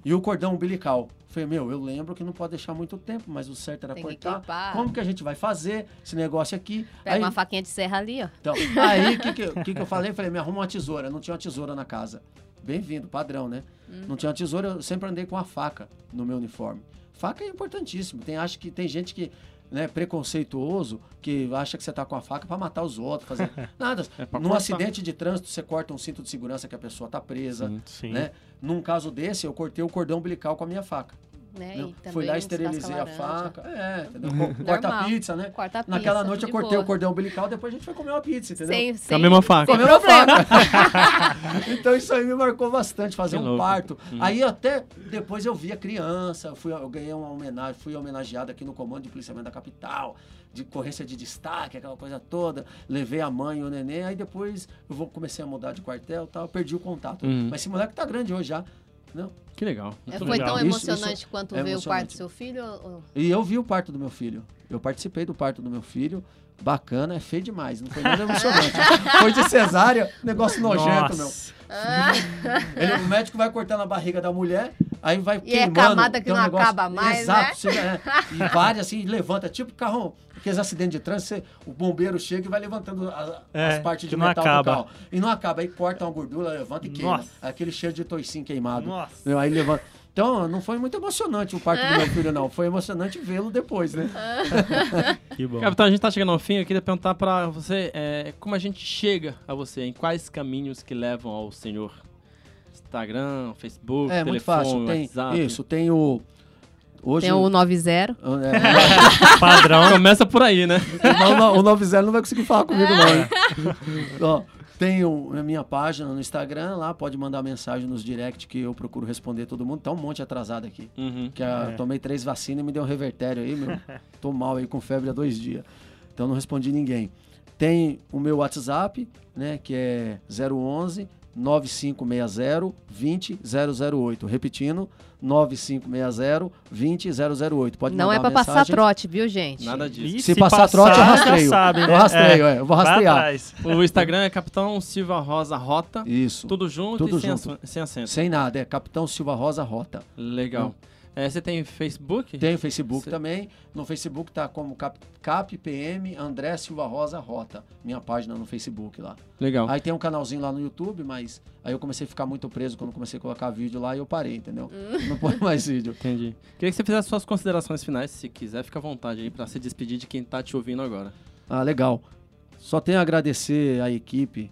E o cordão umbilical. Falei, meu, eu lembro que não pode deixar muito tempo, mas o certo era Tem que cortar. clipar. Como que a gente vai fazer esse negócio aqui? Pega Aí- uma faquinha de serra ali, ó. então, aí o que, que, eu- que, que eu falei? Falei, me arruma uma tesoura. Não tinha uma tesoura na casa. Bem-vindo, padrão, né? Não tinha uma tesoura, eu sempre andei com a faca no meu uniforme. Faca é importantíssimo. Tem, acho que tem gente que né, preconceituoso que acha que você tá com a faca para matar os outros, fazer nada. É Num cortar. acidente de trânsito, você corta um cinto de segurança que a pessoa tá presa, Sim. Sim. né? Num caso desse, eu cortei o cordão umbilical com a minha faca. Né? Não, E Fui lá, esterilizei a laranja. faca. É, entendeu? Co- Corta a pizza, né? Corta a pizza. Naquela noite eu cortei boa. o cordão umbilical, depois a gente foi comer uma pizza, entendeu? Sem, Com a sem, mesma faca. sem Com a mesma problema. então isso aí me marcou bastante, fazer Que um louco. parto. Hum. Aí até depois eu vi a criança, fui, eu ganhei uma homenagem, fui homenageado aqui no comando de policiamento da capital, de ocorrência de destaque, aquela coisa toda. Levei a mãe e o neném, aí depois eu vou comecei a mudar de quartel e tal, perdi o contato. Uhum. Mas esse moleque tá grande hoje já. Não. Que legal. É, foi legal. tão Isso- emocionante isso quanto é ver o parto do seu filho? ou- E eu vi o parto do meu filho. Eu participei do parto do meu filho. Bacana, é feio demais. Não foi nada emocionante. foi de cesárea, negócio nojento, meu. Nossa. Ele- o médico vai cortando a barriga da mulher, aí vai E é queimando. camada que tem um não negócio- acaba mais, Exato, né? você- é. E várias assim, levanta, tipo carro, aqueles acidentes de trânsito, você- o bombeiro chega e vai levantando a- É, as partes de metal acaba. do carro. E não acaba, aí corta uma gordura, levanta e queima. Nossa. Aquele cheiro de toicinho queimado. Nossa. Aí levanta. Então, não foi muito emocionante o parto do meu filho, não. Foi emocionante vê-lo depois, né? Que bom. Capitão, a gente tá chegando ao fim. Eu queria perguntar pra você é, como a gente chega a você, em quais caminhos que levam ao Senhor? Instagram, Facebook, É telefone, muito fácil. Tem, WhatsApp. isso, tem o. Hoje. Tem o 90. é, Padrão. Começa por aí, né? o, no- o 90 não vai conseguir falar comigo, não. hein? Ó, tem o- a minha página no Instagram, lá pode mandar mensagem nos direct que eu procuro responder todo mundo. Tá um monte atrasado aqui. Uhum. Que a- É. tomei três vacinas e me deu um revertério aí, meu. Tô mal aí com febre há dois dias. Então não respondi ninguém. Tem o meu WhatsApp, né, que é 011 9560 20008. Repetindo, 9560 20008. Pode Não é pra passar trote, viu, gente? Nada disso. E Se, passar, trote, eu rastreio. sabe, né? Eu rastreio, é. Eu vou rastrear. O Instagram é Capitão Silva Rosa Rota. Isso. Tudo junto Tudo e sem, junto. ac- sem acento. Sem nada, é Capitão Silva Rosa Rota. Legal. É, você tem Facebook? Tem o Facebook Cê- também. No Facebook tá como Cap, CapPM André Silva Rosa Rota. Minha página no Facebook lá. Legal. Aí tem um canalzinho lá no YouTube, mas aí eu comecei a ficar muito preso quando comecei a colocar vídeo lá e eu parei, entendeu? Não põe mais vídeo. Entendi. Queria que você fizesse suas considerações finais, se quiser, fica à vontade aí pra se despedir de quem tá te ouvindo agora. Ah, legal. Só tenho a agradecer a equipe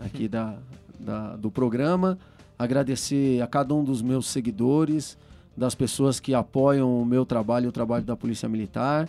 aqui da, da- do programa, agradecer a cada um dos meus seguidores, das pessoas que apoiam o meu trabalho e o trabalho da Polícia Militar,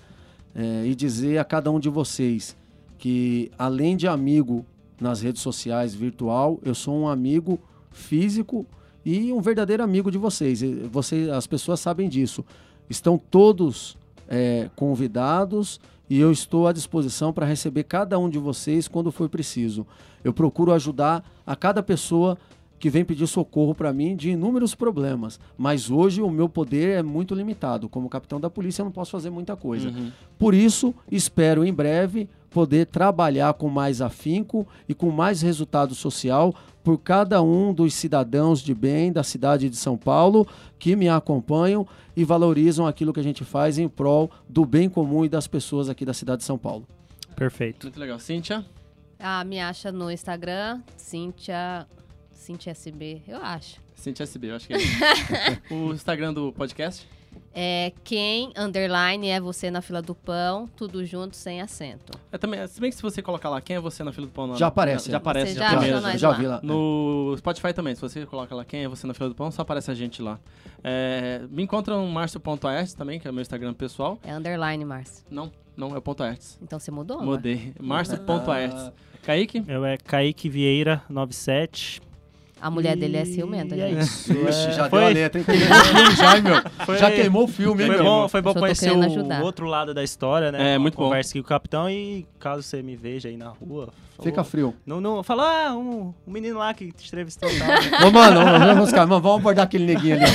eh, e dizer a cada um de vocês que, além de amigo nas redes sociais virtual, eu sou um amigo físico e um verdadeiro amigo de vocês. E Você, as pessoas sabem disso. Estão todos eh, convidados e eu estou à disposição para receber cada um de vocês quando for preciso. Eu procuro ajudar a cada pessoa que vem pedir socorro para mim de inúmeros problemas, mas hoje o meu poder é muito limitado. Como capitão da polícia, eu não posso fazer muita coisa. Uhum. Por isso, espero em breve poder trabalhar com mais afinco e com mais resultado social por cada um dos cidadãos de bem da cidade de São Paulo que me acompanham e valorizam aquilo que a gente faz em prol do bem comum e das pessoas aqui da cidade de São Paulo. Perfeito. Muito legal. Cíntia? Ah, me acha no Instagram, Cíntia, Cíntia SB, eu acho. Cíntia SB, eu acho que é. o Instagram do podcast? É quem, underline, é você na fila do pão, tudo junto, sem acento. É também, se bem que se você colocar lá quem é você na fila do pão, na- Já aparece, Já é. aparece, Você já já primeiro. já lá. vi lá. No Spotify também, se você coloca lá quem é você na fila do pão, só aparece a gente lá. É, me encontra no marcio.arts também, que é o meu Instagram pessoal. É underline, Márcio. Não, não, é o ponto arts. Então você mudou? Mudei. Marcio.arts. Kaique? Eu é Kaique Vieira 97. A mulher dele é ciumenta, e é gente. isso. Ixi, é, já foi, deu a letra, hein? Já, meu? Foi- Já queimou o filme, hein, Foi meu? bom, foi bom conhecer o ajudar. outro lado da história, né? É, Uma muito bom. Conversa aqui com o capitão e caso você me veja aí na rua. Falou- Fica frio. Não, não, fala, ah, um, um menino lá que te entrevistou tal. Ô, mano, vamos, ficar, mano, vamos abordar aquele neguinho ali.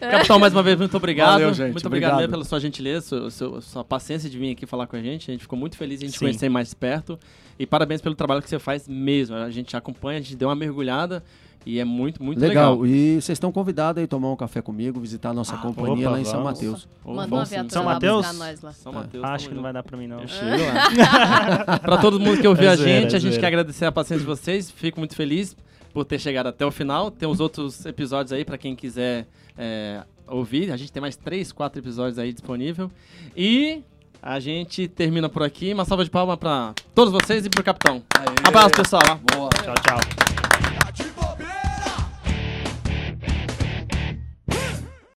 Capitão, mais uma vez, muito obrigado. Valeu, gente, Muito obrigado, obrigado. pela sua gentileza, sua, sua- sua paciência de vir aqui falar com a gente. A gente ficou muito feliz gente Sim. conhecer mais perto. E parabéns pelo trabalho que você faz mesmo. A gente acompanha, a gente deu uma mergulhada e é muito, muito legal. Legal. E vocês estão convidados aí a tomar um café comigo, visitar a nossa Ah, companhia opa, lá em São. Mateus. Bom uma viatura São lá Mateus? buscar nós lá. São Mateus. Acho tamo que não vai dar pra mim, não. Eu chego lá. pra todo mundo que ouviu a É zoeira, gente, é a gente zoeira. quer agradecer a paciência de vocês. Fico muito feliz por ter chegado até o final. Tem os outros episódios aí pra quem quiser é, ouvir. A gente tem mais três, quatro episódios aí disponível. E a gente termina por aqui. Uma salva de palmas pra todos vocês e pro capitão. Aê. Abraço, pessoal. Boa. Tchau, tchau.